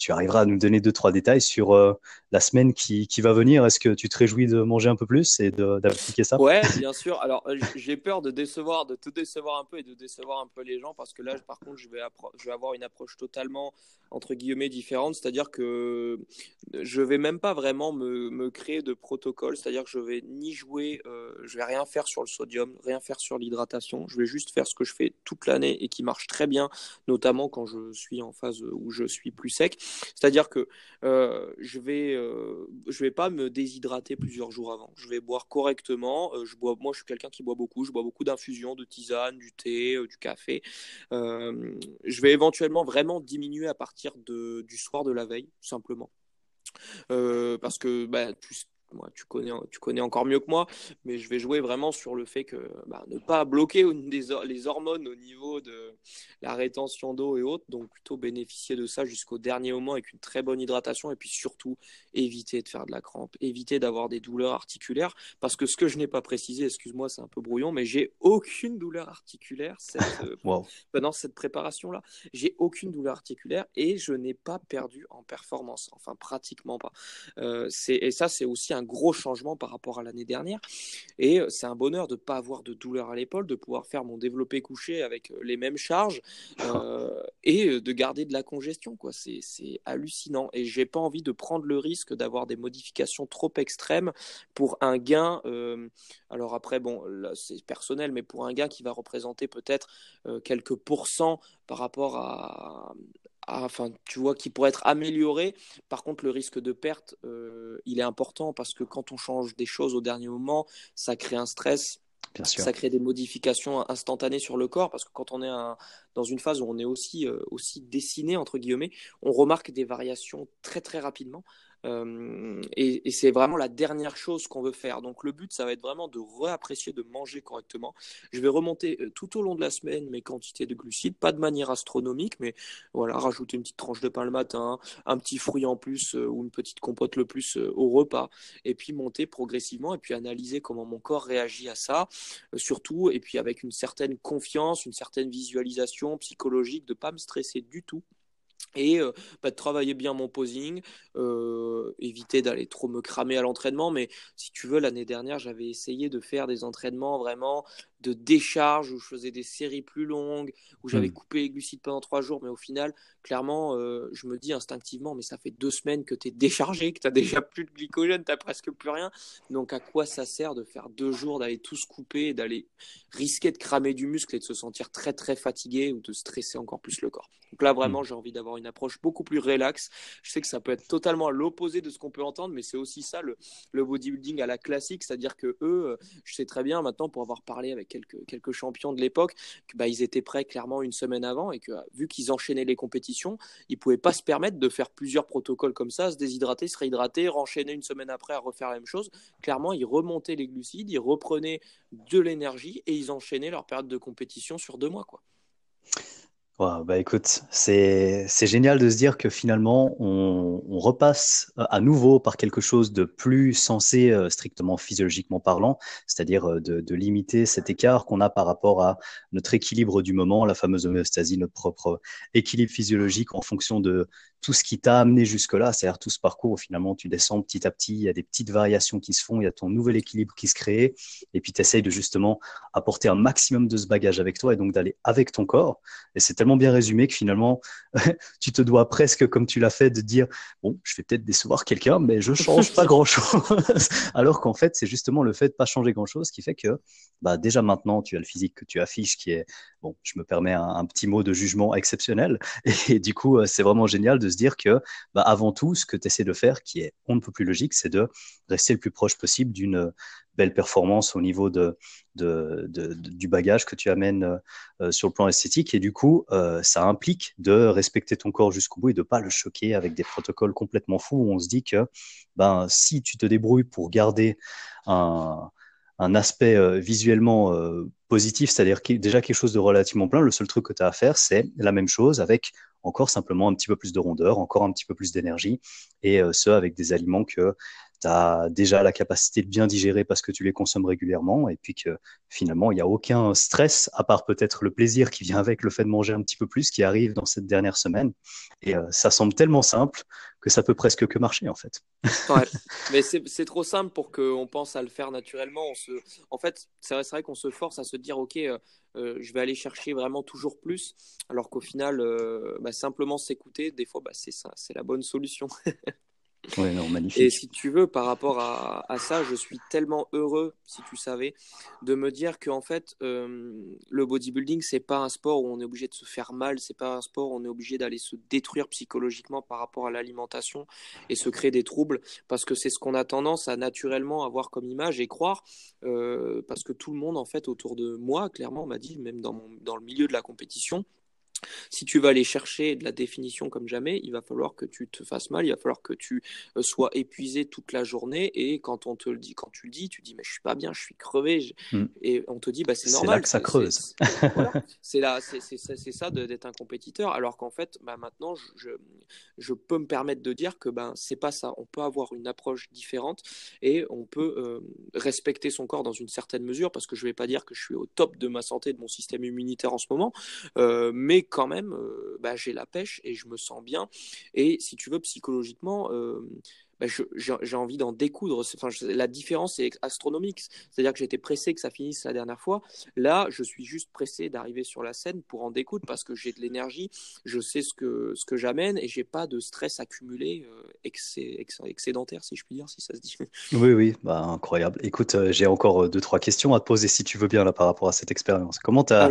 tu arriveras à nous donner deux, trois détails sur euh, la semaine qui, qui va venir. Est-ce que tu te réjouis de manger un peu plus et d'appliquer ça? Ouais, bien sûr. Alors, euh, j'ai peur de décevoir, de te décevoir un peu et de décevoir un peu les gens parce que là, par contre, je vais, je vais avoir une approche totalement entre guillemets différente, c'est-à-dire que je vais même pas vraiment me, me créer de protocole, c'est-à-dire que je vais ni jouer, euh, je vais rien faire sur le sodium, rien faire sur l'hydratation, je vais juste faire ce que je fais toute l'année et qui marche très bien, notamment quand je suis en phase où je suis plus sec, c'est-à-dire que euh, je vais euh, vais pas me déshydrater plusieurs jours avant, je vais boire correctement, je bois, moi je suis quelqu'un qui boit beaucoup, je bois beaucoup d'infusions, de tisane, du thé, du café, je vais éventuellement vraiment diminuer à partir de, du soir de la veille, simplement. Euh, parce que bah, tu, moi, tu connais, tu connais encore mieux que moi, mais je vais jouer vraiment sur le fait que bah, ne pas bloquer des, les hormones au niveau de la rétention d'eau et autres, donc plutôt bénéficier de ça jusqu'au dernier moment avec une très bonne hydratation et puis surtout éviter de faire de la crampe, éviter d'avoir des douleurs articulaires, parce que ce que je n'ai pas précisé, excuse-moi, c'est un peu brouillon, mais j'ai aucune douleur articulaire cette, euh, pendant cette préparation-là. J'ai aucune douleur articulaire et je n'ai pas perdu en performance, enfin pratiquement pas. Euh, et ça, c'est aussi un gros changement par rapport à l'année dernière. Et euh, c'est un bonheur de ne pas avoir de douleur à l'épaule, de pouvoir faire mon développé couché avec euh, les mêmes charges euh, et de garder de la congestion. Quoi. C'est, hallucinant. Et j'ai pas envie de prendre le risque d'avoir des modifications trop extrêmes pour un gain. alors après, bon, là, c'est personnel, mais pour un gain qui va représenter peut-être quelques pourcents par rapport à, enfin, tu vois, qui pourrait être amélioré. Par contre, le risque de perte, euh, il est important parce que quand on change des choses au dernier moment, ça crée un stress. Bien sûr. Ça crée des modifications instantanées sur le corps parce que quand on est dans une phase où on est aussi, euh, aussi dessiné, entre guillemets, on remarque des variations très très rapidement. Euh, et, c'est vraiment la dernière chose qu'on veut faire. Donc le but, ça va être vraiment de réapprécier de manger correctement. Je vais remonter euh, tout au long de la semaine mes quantités de glucides, pas de manière astronomique, mais voilà, rajouter une petite tranche de pain le matin, un petit fruit en plus euh, ou une petite compote le plus au repas, et puis monter progressivement et puis analyser comment mon corps réagit à ça, surtout, et puis avec une certaine confiance, une certaine visualisation psychologique, de pas me stresser du tout et euh, bah, de travailler bien mon posing, euh, éviter d'aller trop me cramer à l'entraînement. Mais si tu veux, l'année dernière, j'avais essayé de faire des entraînements vraiment de décharge où je faisais des séries plus longues, où j'avais hmm. coupé les glucides pendant trois jours, mais au final, clairement, euh, je me dis instinctivement, mais ça fait deux semaines que tu es déchargé, que tu n'as déjà plus de glycogène, tu presque plus rien. Donc à quoi ça sert de faire deux jours, d'aller tous couper, d'aller risquer de cramer du muscle et de se sentir très très fatigué ou de stresser encore plus le corps? Donc là, vraiment, hmm. j'ai envie d'avoir une approche beaucoup plus relaxe. Je sais que ça peut être totalement à l'opposé de ce qu'on peut entendre, mais c'est aussi ça le, le bodybuilding à la classique, c'est-à-dire que eux, euh, je sais très bien maintenant pour avoir parlé avec quelques, champions de l'époque, que bah, ils étaient prêts clairement une semaine avant et que vu qu'ils enchaînaient les compétitions, ils pouvaient pas se permettre de faire plusieurs protocoles comme ça, se déshydrater, se réhydrater, renchaîner une semaine après à refaire la même chose. Clairement, ils remontaient les glucides, ils reprenaient de l'énergie et ils enchaînaient leur période de compétition sur deux mois. Quoi bah écoute, c'est génial de se dire que finalement, on, repasse euh, à nouveau par quelque chose de plus sensé, euh, strictement physiologiquement parlant, c'est-à-dire euh, de, limiter cet écart qu'on a par rapport à notre équilibre du moment, la fameuse homéostasie, notre propre équilibre physiologique en fonction de tout ce qui t'a amené jusque-là, c'est-à-dire tout ce parcours finalement tu descends petit à petit, il y a des petites variations qui se font, il y a ton nouvel équilibre qui se crée, et puis tu essayes de justement apporter un maximum de ce bagage avec toi et donc d'aller avec ton corps. Et c'est tellement tellement bien résumé que finalement, tu te dois presque, comme tu l'as fait, de dire bon, je vais peut-être décevoir quelqu'un, mais je change pas grand-chose. Alors qu'en fait, c'est justement le fait de pas changer grand-chose qui fait que bah, déjà maintenant, tu as le physique que tu affiches qui est, bon, je me permets un, petit mot de jugement exceptionnel. Et, du coup, euh, c'est vraiment génial de se dire que bah, avant tout, ce que tu essaies de faire, qui est on ne peut plus logique, c'est de rester le plus proche possible d'une performance au niveau de, du bagage que tu amènes euh, sur le plan esthétique. Et du coup, euh, ça implique de respecter ton corps jusqu'au bout et de pas le choquer avec des protocoles complètement fous où on se dit que ben, si tu te débrouilles pour garder un, un aspect euh, visuellement positif, c'est-à-dire déjà quelque chose de relativement plein, le seul truc que tu as à faire, c'est la même chose avec encore simplement un petit peu plus de rondeur, encore un petit peu plus d'énergie, et ce avec des aliments que tu as déjà la capacité de bien digérer parce que tu les consommes régulièrement et puis que finalement, il n'y a aucun stress, à part peut-être le plaisir qui vient avec le fait de manger un petit peu plus qui arrive dans cette dernière semaine. Et euh, ça semble tellement simple que ça peut presque que marcher en fait. ouais, mais c'est trop simple pour qu'on pense à le faire naturellement. On se... En fait, c'est vrai, vrai qu'on se force à se dire, OK, euh, euh, je vais aller chercher vraiment toujours plus, alors qu'au final, bah, simplement s'écouter, des fois, bah, c'est la bonne solution. magnifique. Et si tu veux, par rapport à, ça, je suis tellement heureux, si tu savais, de me dire que en fait, euh, le bodybuilding, c'est pas un sport où on est obligé de se faire mal, c'est pas un sport où on est obligé d'aller se détruire psychologiquement par rapport à l'alimentation et se créer des troubles, parce que c'est ce qu'on a tendance à naturellement avoir comme image et croire, euh, parce que tout le monde, en fait, autour de moi, clairement, m'a dit, même dans, dans le milieu de la compétition, si tu vas aller chercher de la définition comme jamais, il va falloir que tu te fasses mal, il va falloir que tu euh, sois épuisé toute la journée. Et quand on te le dit, quand tu le dis, tu dis mais je suis pas bien, je suis crevé. Hmm. Et on te dit bah c'est normal. C'est là que ça creuse. C'est là, c'est ça d'être un compétiteur. Alors qu'en fait, bah, maintenant, je, je, peux me permettre de dire que ben c'est pas ça. On peut avoir une approche différente et on peut euh, respecter son corps dans une certaine mesure parce que je vais pas dire que je suis au top de ma santé, de mon système immunitaire en ce moment, euh, mais quand même, euh, bah, j'ai la pêche et je me sens bien. Et si tu veux, psychologiquement, euh, bah, j'ai envie d'en découdre. Enfin, la différence est astronomique. C'est-à-dire que j'étais pressé que ça finisse la dernière fois. Là, je suis juste pressé d'arriver sur la scène pour en découdre parce que j'ai de l'énergie, je sais ce que, ce que j'amène et j'ai pas de stress accumulé euh, excédentaire, si je puis dire, si ça se dit. Oui, oui, bah, incroyable. Écoute, j'ai encore deux, trois questions à te poser si tu veux bien là par rapport à cette expérience. Comment, as...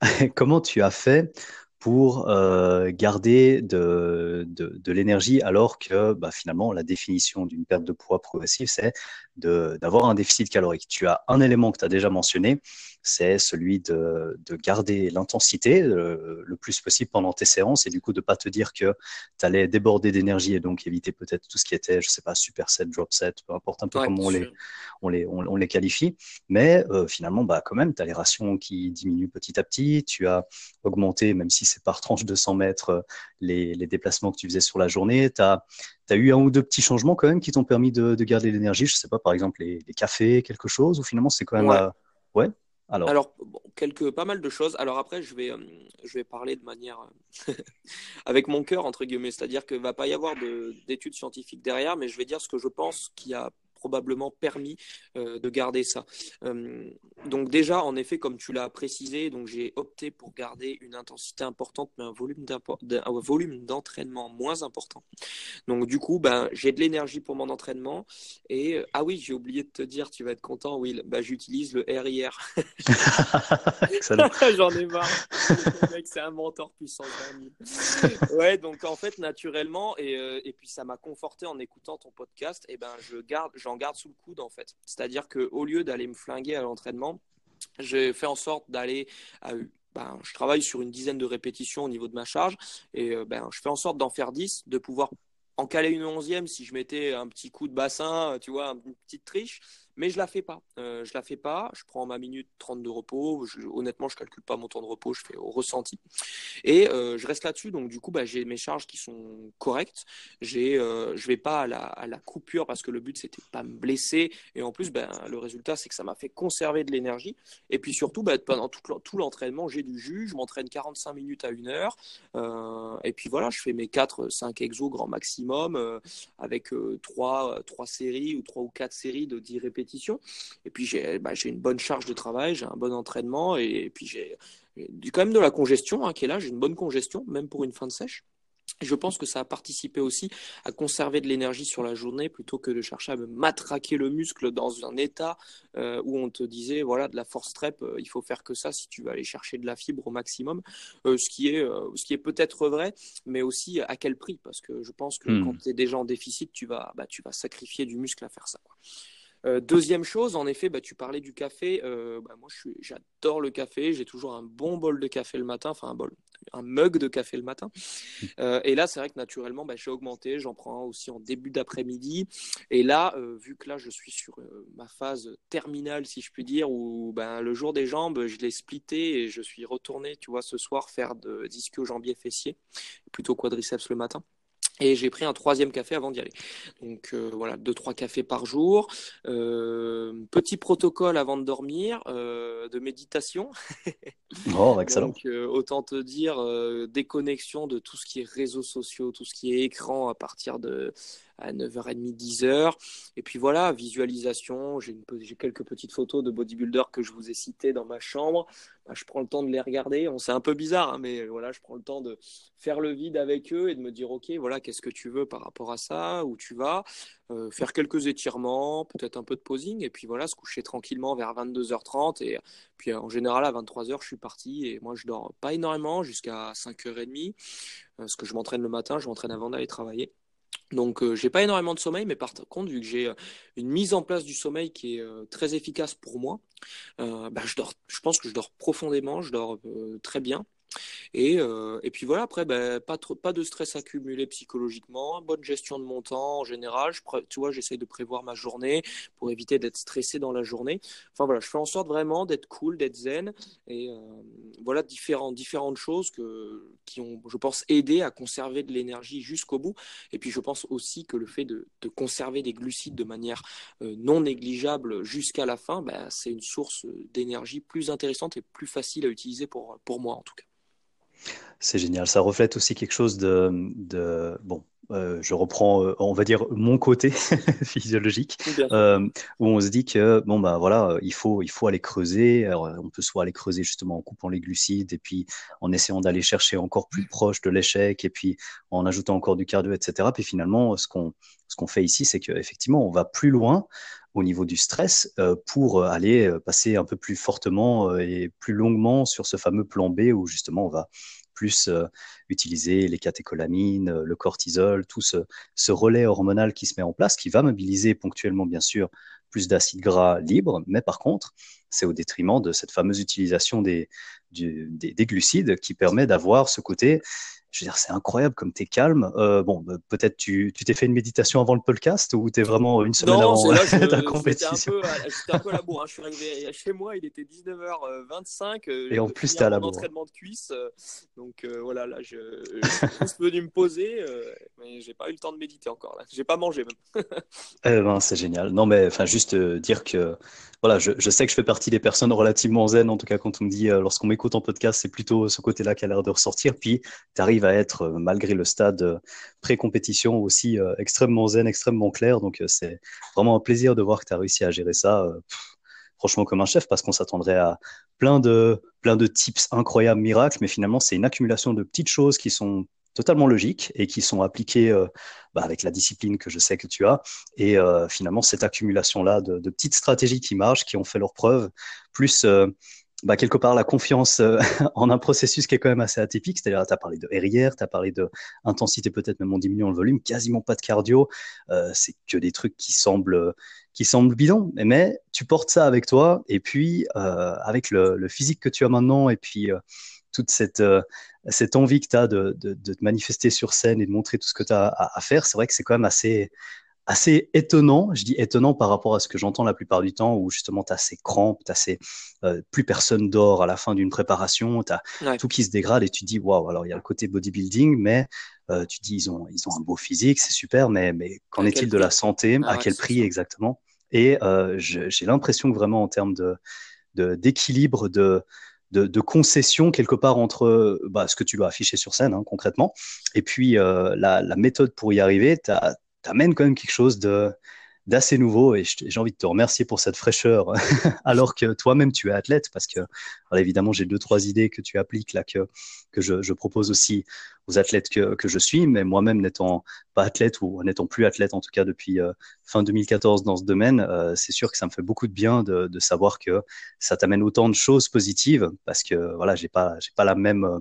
Comment tu as fait pour euh, garder de, de, l'énergie alors que bah, finalement la définition d'une perte de poids progressive, c'est d'avoir un déficit calorique. Tu as un élément que tu as déjà mentionné, c'est celui de, de garder l'intensité euh, le plus possible pendant tes séances et du coup de pas te dire que tu allais déborder d'énergie et donc éviter peut-être tout ce qui était, je sais pas, super set, drop set, peu importe un peu comment on les, on, les, on, les qualifie. Mais euh, finalement, bah, quand même, tu as les rations qui diminuent petit à petit, tu as augmenté, même si c'est par tranche de 100 mètres, les, les déplacements que tu faisais sur la journée, tu as tu as eu un ou deux petits changements quand même qui t'ont permis de, de garder l'énergie Je sais pas, par exemple, les, les, cafés, quelque chose, ou finalement c'est quand même. Ouais. ouais alors, Alors quelques, pas mal de choses. Alors après, je vais, euh, je vais parler de manière euh, avec mon cœur, entre guillemets. C'est-à-dire qu'il ne va pas y avoir d'études scientifiques derrière, mais je vais dire ce que je pense qui a probablement permis euh, de garder ça. Euh, donc déjà, en effet, comme tu l'as précisé, donc j'ai opté pour garder une intensité importante, mais un volume d'entraînement moins important. Donc du coup, ben j'ai de l'énergie pour mon entraînement. Et euh, ah oui, j'ai oublié de te dire, tu vas être content. Oui, ben, j'utilise le RIR. J'en ai marre. c'est un mentor puissant. ouais, donc en fait, naturellement, et, et puis ça m'a conforté en écoutant ton podcast. Et ben je garde, j'en garde sous le coude en fait. C'est-à-dire qu'au lieu d'aller me flinguer à l'entraînement, j'ai fait en sorte d'aller ben, je travaille sur une dizaine de répétitions au niveau de ma charge et euh, ben, je fais en sorte d'en faire 10, de pouvoir en caler une onzième si je mettais un petit coup de bassin, tu vois, une petite triche mais je la fais pas. Euh, je la fais pas. Je prends ma minute 30 de repos. honnêtement, je calcule pas mon temps de repos. Je fais au ressenti. Et euh, je reste là-dessus. Donc, du coup, bah, j'ai mes charges qui sont correctes. J'ai, euh, je vais pas à la, à la, coupure parce que le but, c'était pas me blesser. Et en plus, ben, le résultat, c'est que ça m'a fait conserver de l'énergie. Et puis surtout, ben, pendant tout, l'entraînement, j'ai du jus. Je m'entraîne 45 minutes à une heure. Euh, et puis voilà, je fais mes 4-5 exos grand maximum avec 3, 3 séries ou 3 ou 4 séries de 10 répétitions Et puis j'ai bah, une bonne charge de travail, j'ai un bon entraînement et, puis j'ai quand même de la congestion hein, qui est là, j'ai une bonne congestion, même pour une fin de sèche. Je pense que ça a participé aussi à conserver de l'énergie sur la journée plutôt que de chercher à me matraquer le muscle dans un état euh, où on te disait voilà de la force trep, euh, il faut faire que ça si tu veux aller chercher de la fibre au maximum, euh, ce qui est ce qui est peut-être vrai, mais aussi à quel prix? Parce que je pense que hmm. quand tu es déjà en déficit, tu vas bah, tu vas sacrifier du muscle à faire ça. Deuxième chose, en effet, bah, tu parlais du café. Bah, moi, j'adore le café. J'ai toujours un bon bol de café le matin, enfin un bol, un mug de café le matin. Euh, et là, c'est vrai que naturellement, bah, j'ai augmenté. J'en prends aussi en début d'après-midi. Et là, euh, vu que là, je suis sur euh, ma phase terminale, si je puis dire, où ben, le jour des jambes, je l'ai splitté et je suis retourné, tu vois, ce soir faire de disque jambier fessier, plutôt quadriceps le matin. Et j'ai pris un troisième café avant d'y aller. Donc euh, voilà, deux trois cafés par jour. Euh, petit protocole avant de dormir, euh, de méditation. Oh, excellent. Donc autant te dire déconnexion de tout ce qui est réseaux sociaux, tout ce qui est écran à partir de à 9h30, 10h. Et puis voilà, visualisation. J'ai quelques petites photos de bodybuilders que je vous ai citées dans ma chambre. Bah, je prends le temps de les regarder. On c'est un peu bizarre, hein, mais voilà, je prends le temps de faire le vide avec eux et de me dire, ok, voilà, qu'est-ce que tu veux par rapport à ça, où tu vas, euh, faire quelques étirements, peut-être un peu de posing, et puis voilà, se coucher tranquillement vers 22h30. Et puis en général, à 23h, je suis parti et moi, je dors pas énormément jusqu'à 5h30, euh, parce que je m'entraîne le matin, je m'entraîne avant d'aller travailler. Donc, euh, j'ai pas énormément de sommeil, mais par contre, vu que j'ai euh, une mise en place du sommeil qui est euh, très efficace pour moi, bah, je pense que je dors profondément, je dors très bien. Et, euh, et puis voilà, après, ben, pas, trop, pas de stress accumulé psychologiquement, bonne gestion de mon temps en général. Tu vois, j'essaye de prévoir ma journée pour éviter d'être stressé dans la journée. Enfin voilà, je fais en sorte vraiment d'être cool, d'être zen. Et euh, voilà, différentes, différentes choses que, qui ont, je pense, aidé à conserver de l'énergie jusqu'au bout. Et puis je pense aussi que le fait de, de conserver des glucides de manière euh, non négligeable jusqu'à la fin, ben, c'est une source d'énergie plus intéressante et plus facile à utiliser pour, pour moi en tout cas. C'est génial. Ça reflète aussi quelque chose de, de bon. Euh, je reprends, euh, on va dire, mon côté physiologique, euh, où on se dit que bon bah voilà, il faut il faut aller creuser. Alors, on peut soit aller creuser justement en coupant les glucides et puis en essayant d'aller chercher encore plus proche de l'échec et puis en ajoutant encore du cardio, etc. Puis finalement, ce qu'on ce qu'on fait ici, c'est qu'effectivement, on va plus loin au niveau du stress euh, pour aller passer un peu plus fortement et plus longuement sur ce fameux plan B où justement on va plus euh, utiliser les catécholamines, euh, le cortisol, tout ce, relais hormonal qui se met en place, qui va mobiliser ponctuellement, bien sûr, plus d'acides gras libres, mais par contre, c'est au détriment de cette fameuse utilisation des, des glucides qui permet d'avoir ce côté je veux dire, c'est incroyable comme tu es calme. Euh, bon, bah, peut-être tu t'es fait une méditation avant le podcast ou tu es vraiment une semaine avant là, ta compétition C'était un, peu à la bourre. Hein. Je suis arrivé chez moi, il était 19h25. Euh, Et en plus, tu à la bourre. entraînement de cuisse. Euh, donc voilà, là, je, je suis venu me poser, mais j'ai pas eu le temps de méditer encore. Là, j'ai pas mangé même. eh ben, c'est génial. Non, mais enfin, juste dire que voilà, je, sais que je fais partie des personnes relativement zen, en tout cas quand on me dit, lorsqu'on m'écoute en podcast, c'est plutôt ce côté-là qui a l'air de ressortir. Puis, tu arrives va être, euh, malgré le stade euh, pré-compétition, aussi euh, extrêmement zen, extrêmement clair. Donc, c'est vraiment un plaisir de voir que tu as réussi à gérer ça. Franchement, comme un chef, parce qu'on s'attendrait à plein de, plein de tips incroyables, miracles, mais finalement, c'est une accumulation de petites choses qui sont totalement logiques et qui sont appliquées bah, avec la discipline que je sais que tu as. Et finalement, cette accumulation-là de, de, petites stratégies qui marchent, qui ont fait leur preuve, plus bah, quelque part la confiance euh, en un processus qui est quand même assez atypique. C'est-à-dire, tu as parlé de RIR, tu as parlé de intensité peut-être même en diminuant le volume, quasiment pas de cardio. Euh, c'est que des trucs qui semblent qui semblent bidons, mais tu portes ça avec toi et puis euh, avec le, physique que tu as maintenant et puis toute cette cette envie que tu as de, de, de, te manifester sur scène et de montrer tout ce que tu as à faire, c'est vrai que c'est quand même assez assez étonnant. Je dis étonnant par rapport à ce que j'entends la plupart du temps, où justement tu as ces crampes, as ces, euh, plus personne dort à la fin d'une préparation, tu as tout qui se dégrade et tu dis waouh. Alors il y a le côté bodybuilding, mais euh, tu dis ils ont ils ont un beau physique, c'est super, mais mais qu'en est-il de la santé? À ah quel prix exactement? Et euh, j'ai l'impression que vraiment en termes de d'équilibre de, de, de, concession quelque part entre bah, ce que tu dois afficher sur scène hein, concrètement et puis euh, la, la, méthode pour y arriver, tu as, t'amènes quand même quelque chose de d'assez nouveau et j'ai envie de te remercier pour cette fraîcheur. Alors que toi-même tu es athlète parce que évidemment j'ai deux trois idées que tu appliques là que que je, je propose aussi aux athlètes que, que je suis. Mais moi-même n'étant pas athlète ou n'étant plus athlète en tout cas depuis euh, fin 2014 dans ce domaine euh, c'est sûr que ça me fait beaucoup de bien de, de savoir que ça t'amène autant de choses positives parce que voilà j'ai pas j'ai pas la même euh,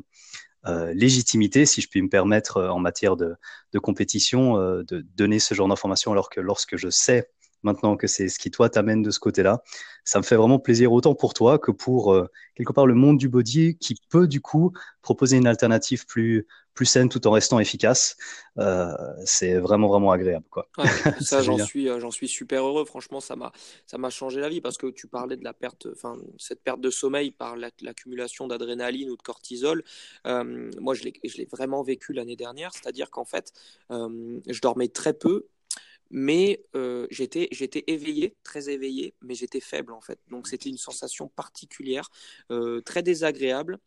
légitimité, si je puis me permettre, euh, en matière de, de compétition, euh, de donner ce genre d'informations, alors que lorsque je sais maintenant que c'est ce qui toi t'amène de ce côté-là, ça me fait vraiment plaisir autant pour toi que pour quelque part le monde du body qui peut du coup proposer une alternative plus plus saine tout en restant efficace. Euh, c'est vraiment vraiment agréable quoi. ça j'en suis euh, j'en suis super heureux. Franchement ça m'a ça m'a changé la vie parce que tu parlais de la perte enfin cette perte de sommeil par l'accumulation d'adrénaline ou de cortisol. Euh, moi je l'ai je l'ai vraiment vécu l'année dernière, c'est-à-dire qu'en fait euh, je dormais très peu mais euh, j'étais j'étais éveillé, très éveillé, mais j'étais faible en fait. Donc c'était une sensation particulière, euh, très désagréable.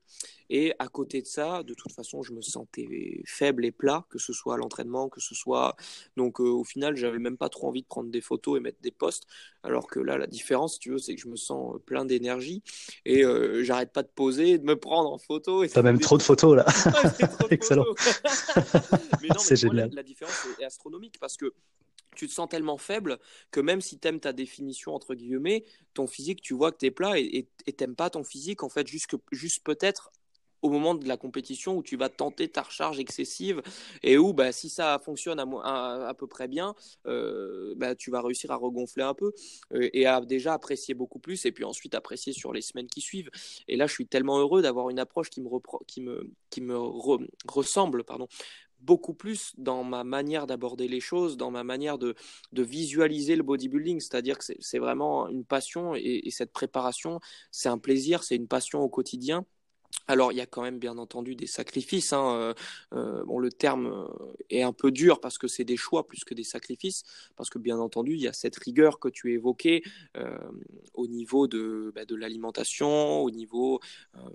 Et à côté de ça, de toute façon, je me sentais faible et plat, que ce soit à l'entraînement, que ce soit. Donc euh, au final, j'avais même pas trop envie de prendre des photos et mettre des posts. Alors que là, la différence, si tu veux, c'est que je me sens plein d'énergie et j'arrête pas de poser, de me prendre en photo. T'as même trop de photos là. Excellent. c'est génial. La, la différence est astronomique parce que tu te sens tellement faible que même si tu aimes ta définition, entre guillemets, ton physique, tu vois que tu es plat et t'aimes pas ton physique, en fait, juste, juste peut-être au moment de la compétition où tu vas tenter ta recharge excessive et où bah, si ça fonctionne à, à, peu près bien, euh, bah, tu vas réussir à regonfler un peu euh, et à déjà apprécier beaucoup plus et puis ensuite apprécier sur les semaines qui suivent. Et là, je suis tellement heureux d'avoir une approche qui me, qui me, qui me ressemble pardon, beaucoup plus dans ma manière d'aborder les choses, dans ma manière de, de visualiser le bodybuilding. C'est-à-dire que c'est vraiment une passion et cette préparation, c'est un plaisir, c'est une passion au quotidien. Alors, il y a quand même bien entendu des sacrifices. Hein. Euh, euh, bon, le terme euh, est un peu dur parce que c'est des choix plus que des sacrifices, parce que bien entendu, il y a cette rigueur que tu évoquais au niveau de, bah, de l'alimentation, au niveau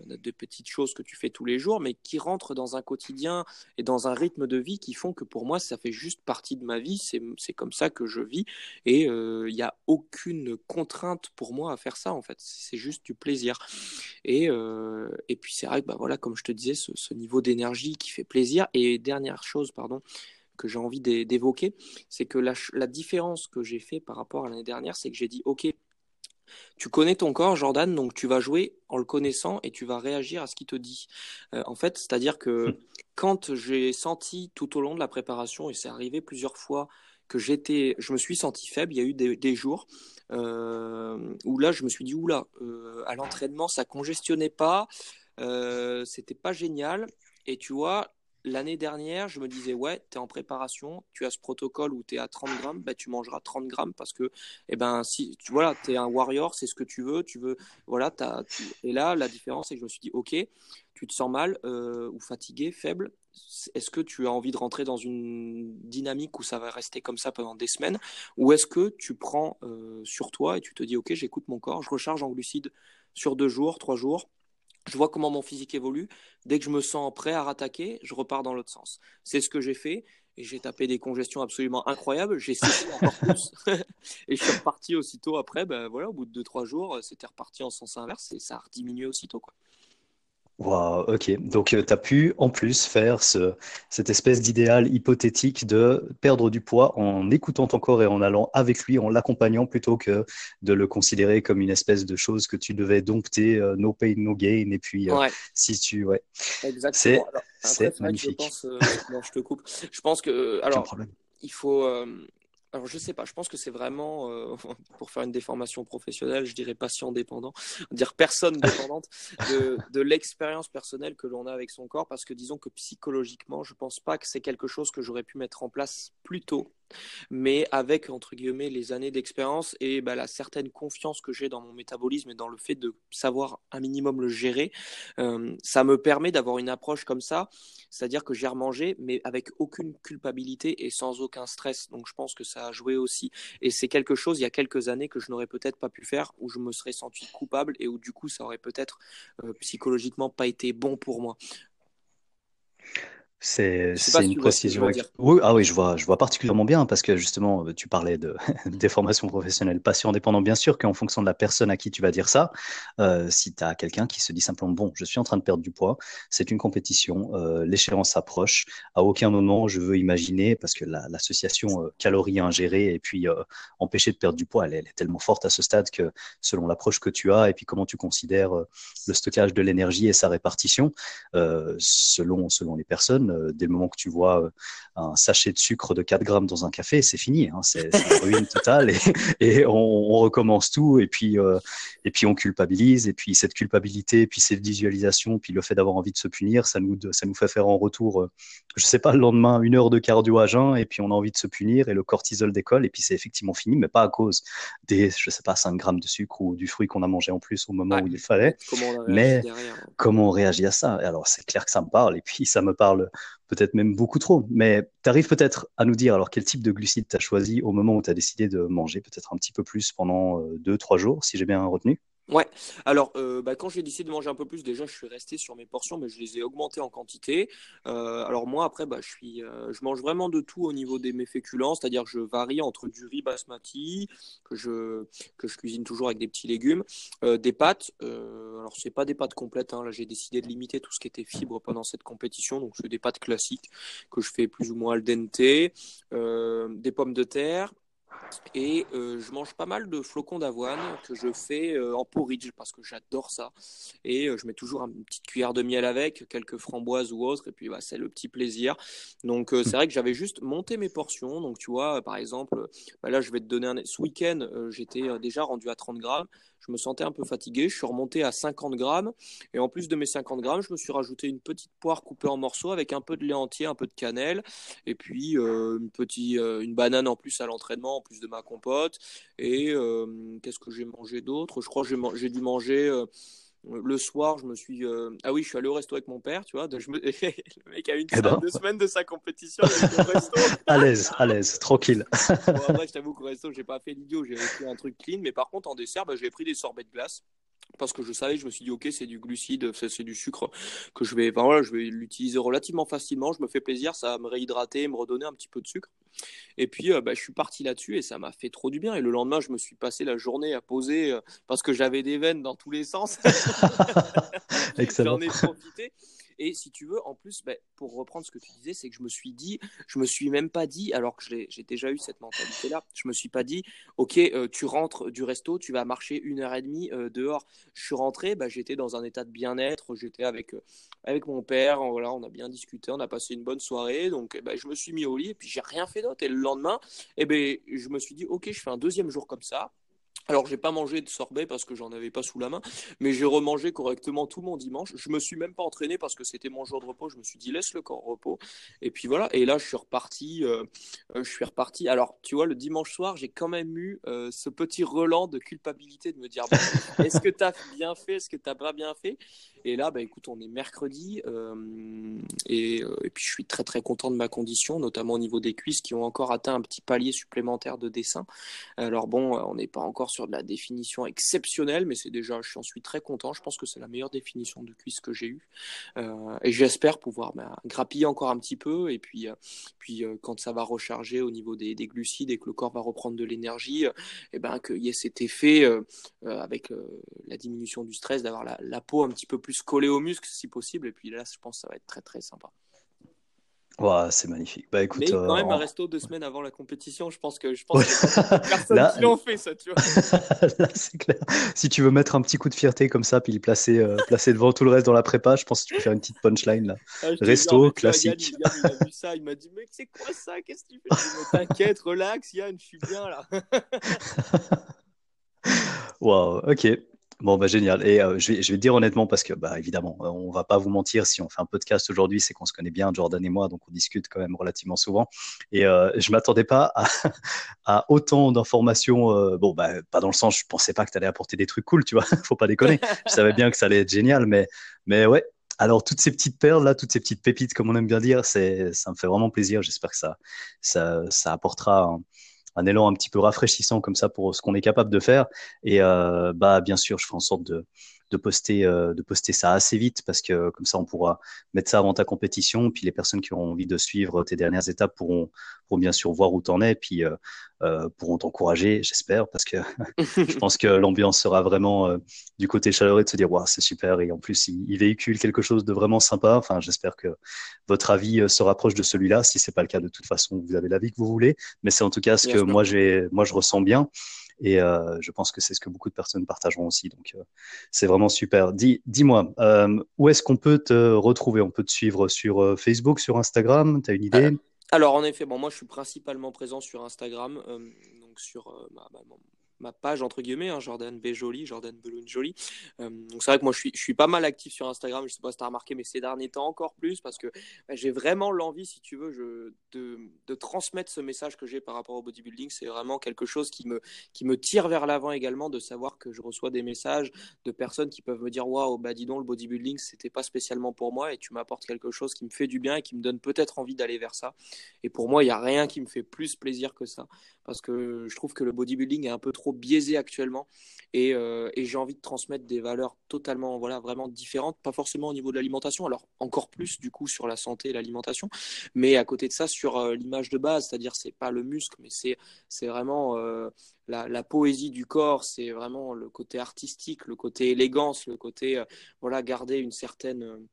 de petites choses que tu fais tous les jours, mais qui rentrent dans un quotidien et dans un rythme de vie qui font que pour moi, ça fait juste partie de ma vie. C'est comme ça que je vis et il n'y a aucune contrainte pour moi à faire ça, en fait. C'est juste du plaisir. Et, et puis, c'est vrai que, bah, voilà, comme je te disais, ce, niveau d'énergie qui fait plaisir. Et dernière chose, pardon, que j'ai envie d'évoquer, c'est que la, la, différence que j'ai fait par rapport à l'année dernière, c'est que j'ai dit, OK, tu connais ton corps, Jordan, donc tu vas jouer en le connaissant et tu vas réagir à ce qu'il te dit. Euh, en fait, c'est-à-dire que quand j'ai senti tout au long de la préparation, et c'est arrivé plusieurs fois, que j'étais, je me suis senti faible, il y a eu des, des jours euh, où là, je me suis dit, oula, euh, à l'entraînement, ça congestionnait pas, euh, c'était pas génial. Et tu vois, l'année dernière, je me disais, ouais, tu es en préparation, tu as ce protocole où tu es à 30 grammes, bah, tu mangeras 30 grammes parce que, eh ben, si tu voilà, es un warrior, c'est ce que tu veux, tu veux, voilà, as, et là, la différence, c'est que je me suis dit, ok, tu te sens mal euh, ou fatigué, faible, est-ce que tu as envie de rentrer dans une dynamique où ça va rester comme ça pendant des semaines? Ou est-ce que tu prends euh, sur toi et tu te dis, OK, j'écoute mon corps, je recharge en glucides sur deux jours, trois jours, je vois comment mon physique évolue. Dès que je me sens prêt à rattaquer, je repars dans l'autre sens. C'est ce que j'ai fait et j'ai tapé des congestions absolument incroyables. J'ai cessé encore plus et je suis reparti aussitôt après. Ben voilà, au bout de deux trois jours, c'était reparti en sens inverse et ça a diminué aussitôt quoi. Wow, ok. Donc, euh, tu as pu en plus faire ce, cette espèce d'idéal hypothétique de perdre du poids en écoutant ton corps et en allant avec lui, en l'accompagnant plutôt que de le considérer comme une espèce de chose que tu devais dompter, euh, no pain, no gain. Et puis, euh, si tu. Ouais. Exactement. C'est magnifique. Je, pense, non, je te coupe. Je pense que. Alors, il faut alors je sais pas, je pense que c'est vraiment, euh, pour faire une déformation professionnelle, je dirais patient dépendant, dire personne dépendante de, de l'expérience personnelle que l'on a avec son corps, parce que disons que psychologiquement, je pense pas que c'est quelque chose que j'aurais pu mettre en place plus tôt mais avec entre guillemets les années d'expérience et bah, la certaine confiance que j'ai dans mon métabolisme et dans le fait de savoir un minimum le gérer, ça me permet d'avoir une approche comme ça, c'est-à-dire que j'ai remangé mais avec aucune culpabilité et sans aucun stress. Donc je pense que ça a joué aussi et c'est quelque chose il y a quelques années que je n'aurais peut-être pas pu faire où je me serais senti coupable et où du coup ça aurait peut-être psychologiquement pas été bon pour moi. C'est une précision. Oui, ah oui, je vois, je vois particulièrement bien parce que justement, tu parlais de des formations professionnelles patient indépendant. Bien sûr qu'en fonction de la personne à qui tu vas dire ça, euh, si tu as quelqu'un qui se dit simplement bon, je suis en train de perdre du poids, c'est une compétition, euh, l'échéance s'approche. À aucun moment je veux imaginer parce que l'association euh, calories ingérées et puis euh, empêcher de perdre du poids, elle, elle, est tellement forte à ce stade que selon l'approche que tu as et puis comment tu considères euh, le stockage de l'énergie et sa répartition, selon selon les personnes euh, dès le moment que tu vois euh, un sachet de sucre de 4 grammes dans un café, c'est fini. Hein, c'est une ruine totale et, on, recommence tout et puis, euh, et puis on culpabilise et puis cette culpabilité, puis cette visualisation, puis le fait d'avoir envie de se punir, ça nous, ça nous fait faire en retour, je sais pas, le lendemain, une heure de cardio à jeun et puis on a envie de se punir et le cortisol décolle et puis c'est effectivement fini, mais pas à cause des, je sais pas, 5 grammes de sucre ou du fruit qu'on a mangé en plus au moment où il fallait. mais comment on réagit à ça? Alors c'est clair que ça me parle et puis ça me parle peut-être même beaucoup trop. Mais tu arrives peut-être à nous dire alors quel type de glucides tu as choisi au moment où tu as décidé de manger peut-être un petit peu plus pendant 2-3 euh, jours, si j'ai bien retenu? Ouais, alors euh, bah, quand j'ai décidé de manger un peu plus, déjà je suis resté sur mes portions, mais je les ai augmentées en quantité. Euh, alors moi après, bah, euh, je mange vraiment de tout au niveau des mes féculents, c'est-à-dire je varie entre du riz basmati, que je, cuisine toujours avec des petits légumes, des pâtes, alors c'est pas des pâtes complètes, hein, là j'ai décidé de limiter tout ce qui était fibres pendant cette compétition, donc c'est des pâtes classiques que je fais plus ou moins al dente, des pommes de terre, et euh, je mange pas mal de flocons d'avoine que je fais euh, en porridge parce que j'adore ça. Et euh, je mets toujours une petite cuillère de miel avec, quelques framboises ou autres. Et puis bah, c'est le petit plaisir. Donc c'est vrai que j'avais juste monté mes portions. Donc tu vois, par exemple, bah, là je vais te donner un. Ce week-end, j'étais déjà rendu à 30 grammes je me sentais un peu fatigué. Je suis remonté à 50 grammes. Et en plus de mes 50 grammes, je me suis rajouté une petite poire coupée en morceaux avec un peu de lait entier, un peu de cannelle. Et puis une, petite, une banane en plus à l'entraînement, en plus de ma compote. Et euh, qu'est-ce que j'ai mangé d'autre? Je crois que j'ai dû manger le soir, je me suis. Euh, ah oui, je suis allé au resto avec mon père, tu vois. Je me... le mec a eu une eh ben. deux semaines de sa compétition. resto. à l'aise, à l'aise, tranquille. bon, après, je t'avoue qu'au resto, j'ai pas fait l'idiot, j'ai pris un truc clean. Mais par contre, en dessert, bah, j'ai pris des sorbets de glace parce que je savais, je me suis dit, ok, c'est du glucide, c'est du sucre que je vais, enfin, voilà, je vais l'utiliser relativement facilement. Je me fais plaisir, ça va me réhydrater, me redonner un petit peu de sucre. Et puis, euh, bah, je suis parti là-dessus et ça m'a fait trop du bien. Et le lendemain, je me suis passé la journée à poser euh, parce que j'avais des veines dans tous les sens. J'en ai profité. Et si tu veux, en plus, bah, pour reprendre ce que tu disais, c'est que je me suis dit, je me suis même pas dit, alors que j'ai déjà eu cette mentalité-là, je me suis pas dit, ok, euh, tu rentres du resto, tu vas marcher une heure et demie euh, dehors. Je suis rentré, bah, j'étais dans un état de bien-être, j'étais avec, euh, avec mon père, on a bien discuté, on a passé une bonne soirée, donc bah, je me suis mis au lit et puis j'ai rien fait d'autre. Et le lendemain, eh ben, je me suis dit, ok, je fais un deuxième jour comme ça. Alors, j'ai pas mangé de sorbet parce que j'en avais pas sous la main, mais j'ai remangé correctement tout mon dimanche. Je me suis même pas entraîné parce que c'était mon jour de repos. Je me suis dit laisse le corps repos. Et puis voilà. Et là, je suis reparti. Euh, euh, je suis reparti. Alors, tu vois, le dimanche soir, j'ai quand même eu euh, ce petit relan de culpabilité de me dire est-ce que tu as bien fait, est-ce que tu pas bien fait? Et là, bah écoute, on est mercredi et, et, puis je suis très très content de ma condition, notamment au niveau des cuisses qui ont encore atteint un petit palier supplémentaire de dessin. Alors bon, on n'est pas encore sur de la définition exceptionnelle, mais c'est déjà, je suis très content. Je pense que c'est la meilleure définition de cuisse que j'ai eue. Euh, et j'espère pouvoir bah, grappiller encore un petit peu. Et puis, euh, puis euh, quand ça va recharger au niveau des, glucides et que le corps va reprendre de l'énergie, et ben, qu'il y ait cet effet avec la diminution du stress, d'avoir la, peau un petit peu plus collée au muscle si possible. Et puis là, je pense que ça va être très très sympa c'est magnifique. Bah, écoute, Mais quand même, un resto deux semaines avant la compétition, je pense que je pense personne là, qui l'ont fait, ça, tu vois. là, c'est clair. Si tu veux mettre un petit coup de fierté comme ça, puis le placer, euh, placer devant tout le reste dans la prépa, je pense que tu peux faire une petite punchline là. Ah, resto, classique. Yann, il a vu ça, il m'a dit, mec, c'est quoi ça? Qu'est-ce que tu fais? T'inquiète, relax, Yann, je suis bien là. Waouh, ok. Bon, bah, génial. Et euh, je, vais, je vais dire honnêtement, parce que, bah, évidemment, euh, on va pas vous mentir, si on fait un podcast aujourd'hui, c'est qu'on se connaît bien, Jordan et moi, donc on discute quand même relativement souvent. Et euh, je m'attendais pas à, autant d'informations. Euh, bon, bah, pas dans le sens, je pensais pas que tu allais apporter des trucs cool, tu vois, faut pas déconner. je savais bien que ça allait être génial, mais, mais ouais. Alors, toutes ces petites perles là, toutes ces petites pépites, comme on aime bien dire, ça me fait vraiment plaisir. J'espère que ça, ça, apportera un élan un petit peu rafraîchissant comme ça pour ce qu'on est capable de faire. Et euh, bah bien sûr, je ferai en sorte de, de poster, de poster ça assez vite parce que comme ça, on pourra mettre ça avant ta compétition. Puis les personnes qui auront envie de suivre tes dernières étapes pourront, pourront bien sûr voir où tu en es. Puis euh, pourront t'encourager, j'espère, parce que je pense que l'ambiance sera vraiment euh, du côté chaleureux de se dire, wow, c'est super, et en plus, il, il, véhicule quelque chose de vraiment sympa. Enfin, j'espère que votre avis euh, se rapproche de celui-là. Si c'est pas le cas, de toute façon, vous avez l'avis que vous voulez, mais c'est en tout cas ce que moi, j'ai, moi, je ressens bien. Et euh, je pense que c'est ce que beaucoup de personnes partageront aussi. Donc, euh, c'est vraiment super. Dis, dis-moi, euh, où est-ce qu'on peut te retrouver? On peut te suivre sur Facebook, sur Instagram? Tu as une idée? Alors en effet, bon, moi je suis principalement présent sur Instagram, donc sur euh, ma, ma page entre guillemets, hein, Jordan B Jolie, Jordan Beloun Jolie. Euh, donc c'est vrai que moi je suis, je suis pas mal actif sur Instagram, je sais pas si tu as remarqué, mais ces derniers temps encore plus parce que bah, j'ai vraiment l'envie, si tu veux, de, de, transmettre ce message que j'ai par rapport au bodybuilding. C'est vraiment quelque chose qui me, qui me tire vers l'avant également, de savoir que je reçois des messages de personnes qui peuvent me dire waouh, bah dis donc, le bodybuilding c'était pas spécialement pour moi et tu m'apportes quelque chose qui me fait du bien et qui me donne peut-être envie d'aller vers ça. Et pour moi, il n'y a rien qui me fait plus plaisir que ça parce que je trouve que le bodybuilding est un peu trop biaisé actuellement. Et, euh, et j'ai envie de transmettre des valeurs totalement, voilà, vraiment différentes, pas forcément au niveau de l'alimentation, alors encore plus du coup sur la santé et l'alimentation, mais à côté de ça sur euh, l'image de base, c'est-à-dire c'est pas le muscle, mais c'est c'est vraiment euh, la, la, poésie du corps, c'est vraiment le côté artistique, le côté élégance, le côté voilà garder une certaine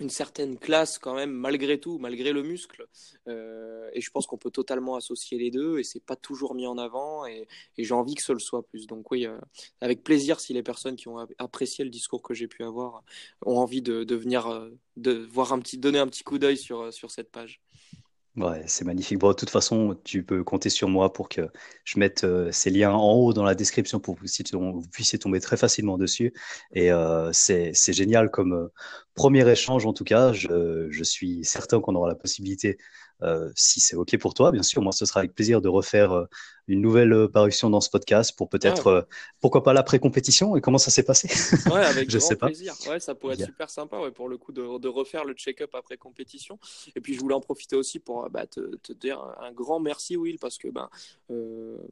une certaine classe quand même malgré tout, malgré le muscle. Euh, et je pense qu'on peut totalement associer les deux et c'est pas toujours mis en avant et, j'ai envie que ce le soit plus. Donc oui, euh, avec plaisir si les personnes qui ont apprécié le discours que j'ai pu avoir ont envie de, venir euh, de voir un petit donner un petit coup d'œil sur sur cette page. Ouais, c'est magnifique. Bon, de toute façon, tu peux compter sur moi pour que je mette euh, ces liens en haut dans la description pour que vous, puissiez tomber très facilement dessus. Et euh, c'est génial comme euh, premier échange, en tout cas. Je, je suis certain qu'on aura la possibilité euh, si c'est OK pour toi, bien sûr, moi, ce sera avec plaisir de refaire euh, une nouvelle euh, parution dans ce podcast pour peut-être, pourquoi pas l'après-compétition et comment ça s'est passé? Ouais, avec Je grand sais plaisir. Ouais, ça pourrait être super sympa ouais, pour le coup de, de refaire le check-up après compétition. Et puis, je voulais en profiter aussi pour bah, te, te, dire un grand merci, Will, parce que ben,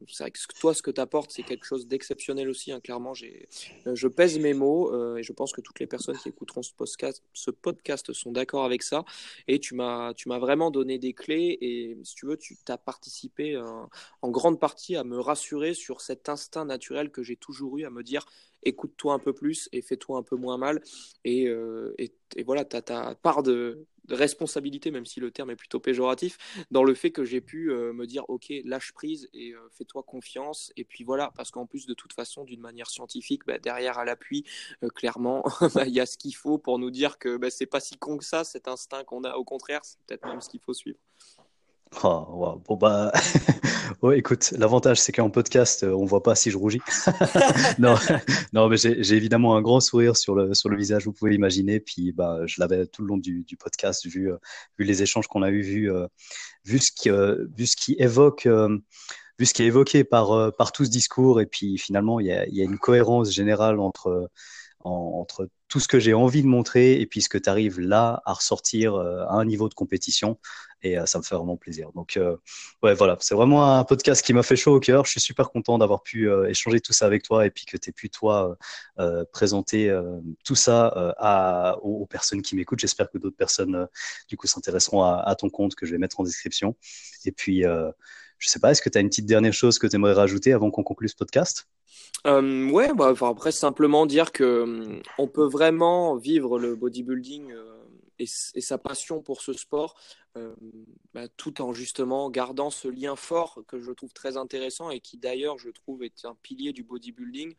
c'est vrai que toi, ce que tu apportes, c'est quelque chose d'exceptionnel aussi. Hein, clairement, j'ai, je pèse mes mots et je pense que toutes les personnes qui écouteront ce podcast, ce podcast sont d'accord avec ça. Et tu m'as, vraiment donné des clés et si tu veux, tu as participé euh, en grande partie à me rassurer sur cet instinct naturel que j'ai toujours eu à me dire écoute-toi un peu plus et fais-toi un peu moins mal. Et, euh, et, voilà, tu as ta part de, de, responsabilité, même si le terme est plutôt péjoratif, dans le fait que j'ai pu euh, me dire ok, lâche prise et euh, fais-toi confiance. Et puis voilà, parce qu'en plus, de toute façon, d'une manière scientifique, bah, derrière à l'appui, clairement, bah, il y a ce qu'il faut pour nous dire que bah, c'est pas si con que ça, cet instinct qu'on a. Au contraire, c'est peut-être même ce qu'il faut suivre. Oh, wow. Bon, bah, écoute, l'avantage, c'est qu'en podcast, euh, on voit pas si je rougis. non, non, mais j'ai évidemment un grand sourire sur le, sur le visage, vous pouvez l'imaginer. Puis, bah, je l'avais tout le long du, du podcast, vu, euh, vu les échanges qu'on a eu, vu, euh, vu, ce qui, vu ce qui évoque, vu ce qui est évoqué par, par tout ce discours. Et puis, finalement, il y a, y a une cohérence générale entre, entre tout ce que j'ai envie de montrer et puis ce que tu arrives là à ressortir à un niveau de compétition et euh, ça me fait vraiment plaisir. Donc, euh, ouais, voilà, c'est vraiment un podcast qui m'a fait chaud au cœur. Je suis super content d'avoir pu euh, échanger tout ça avec toi et puis que tu aies pu, toi, présenter tout ça à, aux, personnes qui m'écoutent. J'espère que d'autres personnes, du coup, s'intéresseront à, ton compte que je vais mettre en description. Et puis, je sais pas, est-ce que tu as une petite dernière chose que tu aimerais rajouter avant qu'on conclue ce podcast? Euh, ouais, bah, après simplement dire que on peut vraiment vivre le bodybuilding et, sa passion pour ce sport euh, bah, tout en justement gardant ce lien fort que je trouve très intéressant et qui d'ailleurs je trouve est un pilier du bodybuilding.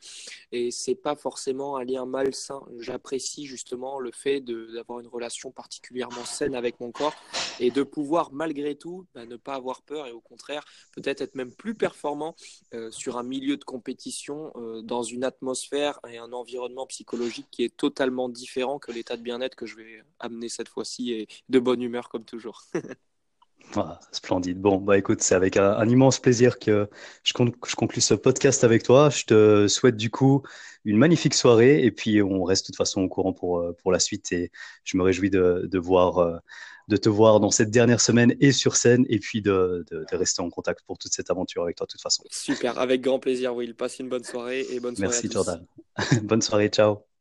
Et c'est pas forcément un lien malsain. J'apprécie justement le fait d'avoir une relation particulièrement saine avec mon corps et de pouvoir malgré tout bah, ne pas avoir peur et au contraire peut-être être même plus performant euh, sur un milieu de compétition euh, dans une atmosphère et un environnement psychologique qui est totalement différent que l'état de bien-être que je vais amener cette fois-ci et de bonne humeur comme toujours Ah, splendide. Bon, bah écoute, c'est avec un, immense plaisir que je, je, conclue ce podcast avec toi. Je te souhaite du coup une magnifique soirée et puis on reste de toute façon au courant pour, euh, pour la suite et je me réjouis de, de voir, euh, de te voir dans cette dernière semaine et sur scène et puis de, de, de, rester en contact pour toute cette aventure avec toi de toute façon. Super, avec grand plaisir, Will. Passe une bonne soirée et bonne soirée. Merci Jordan. bonne soirée, ciao.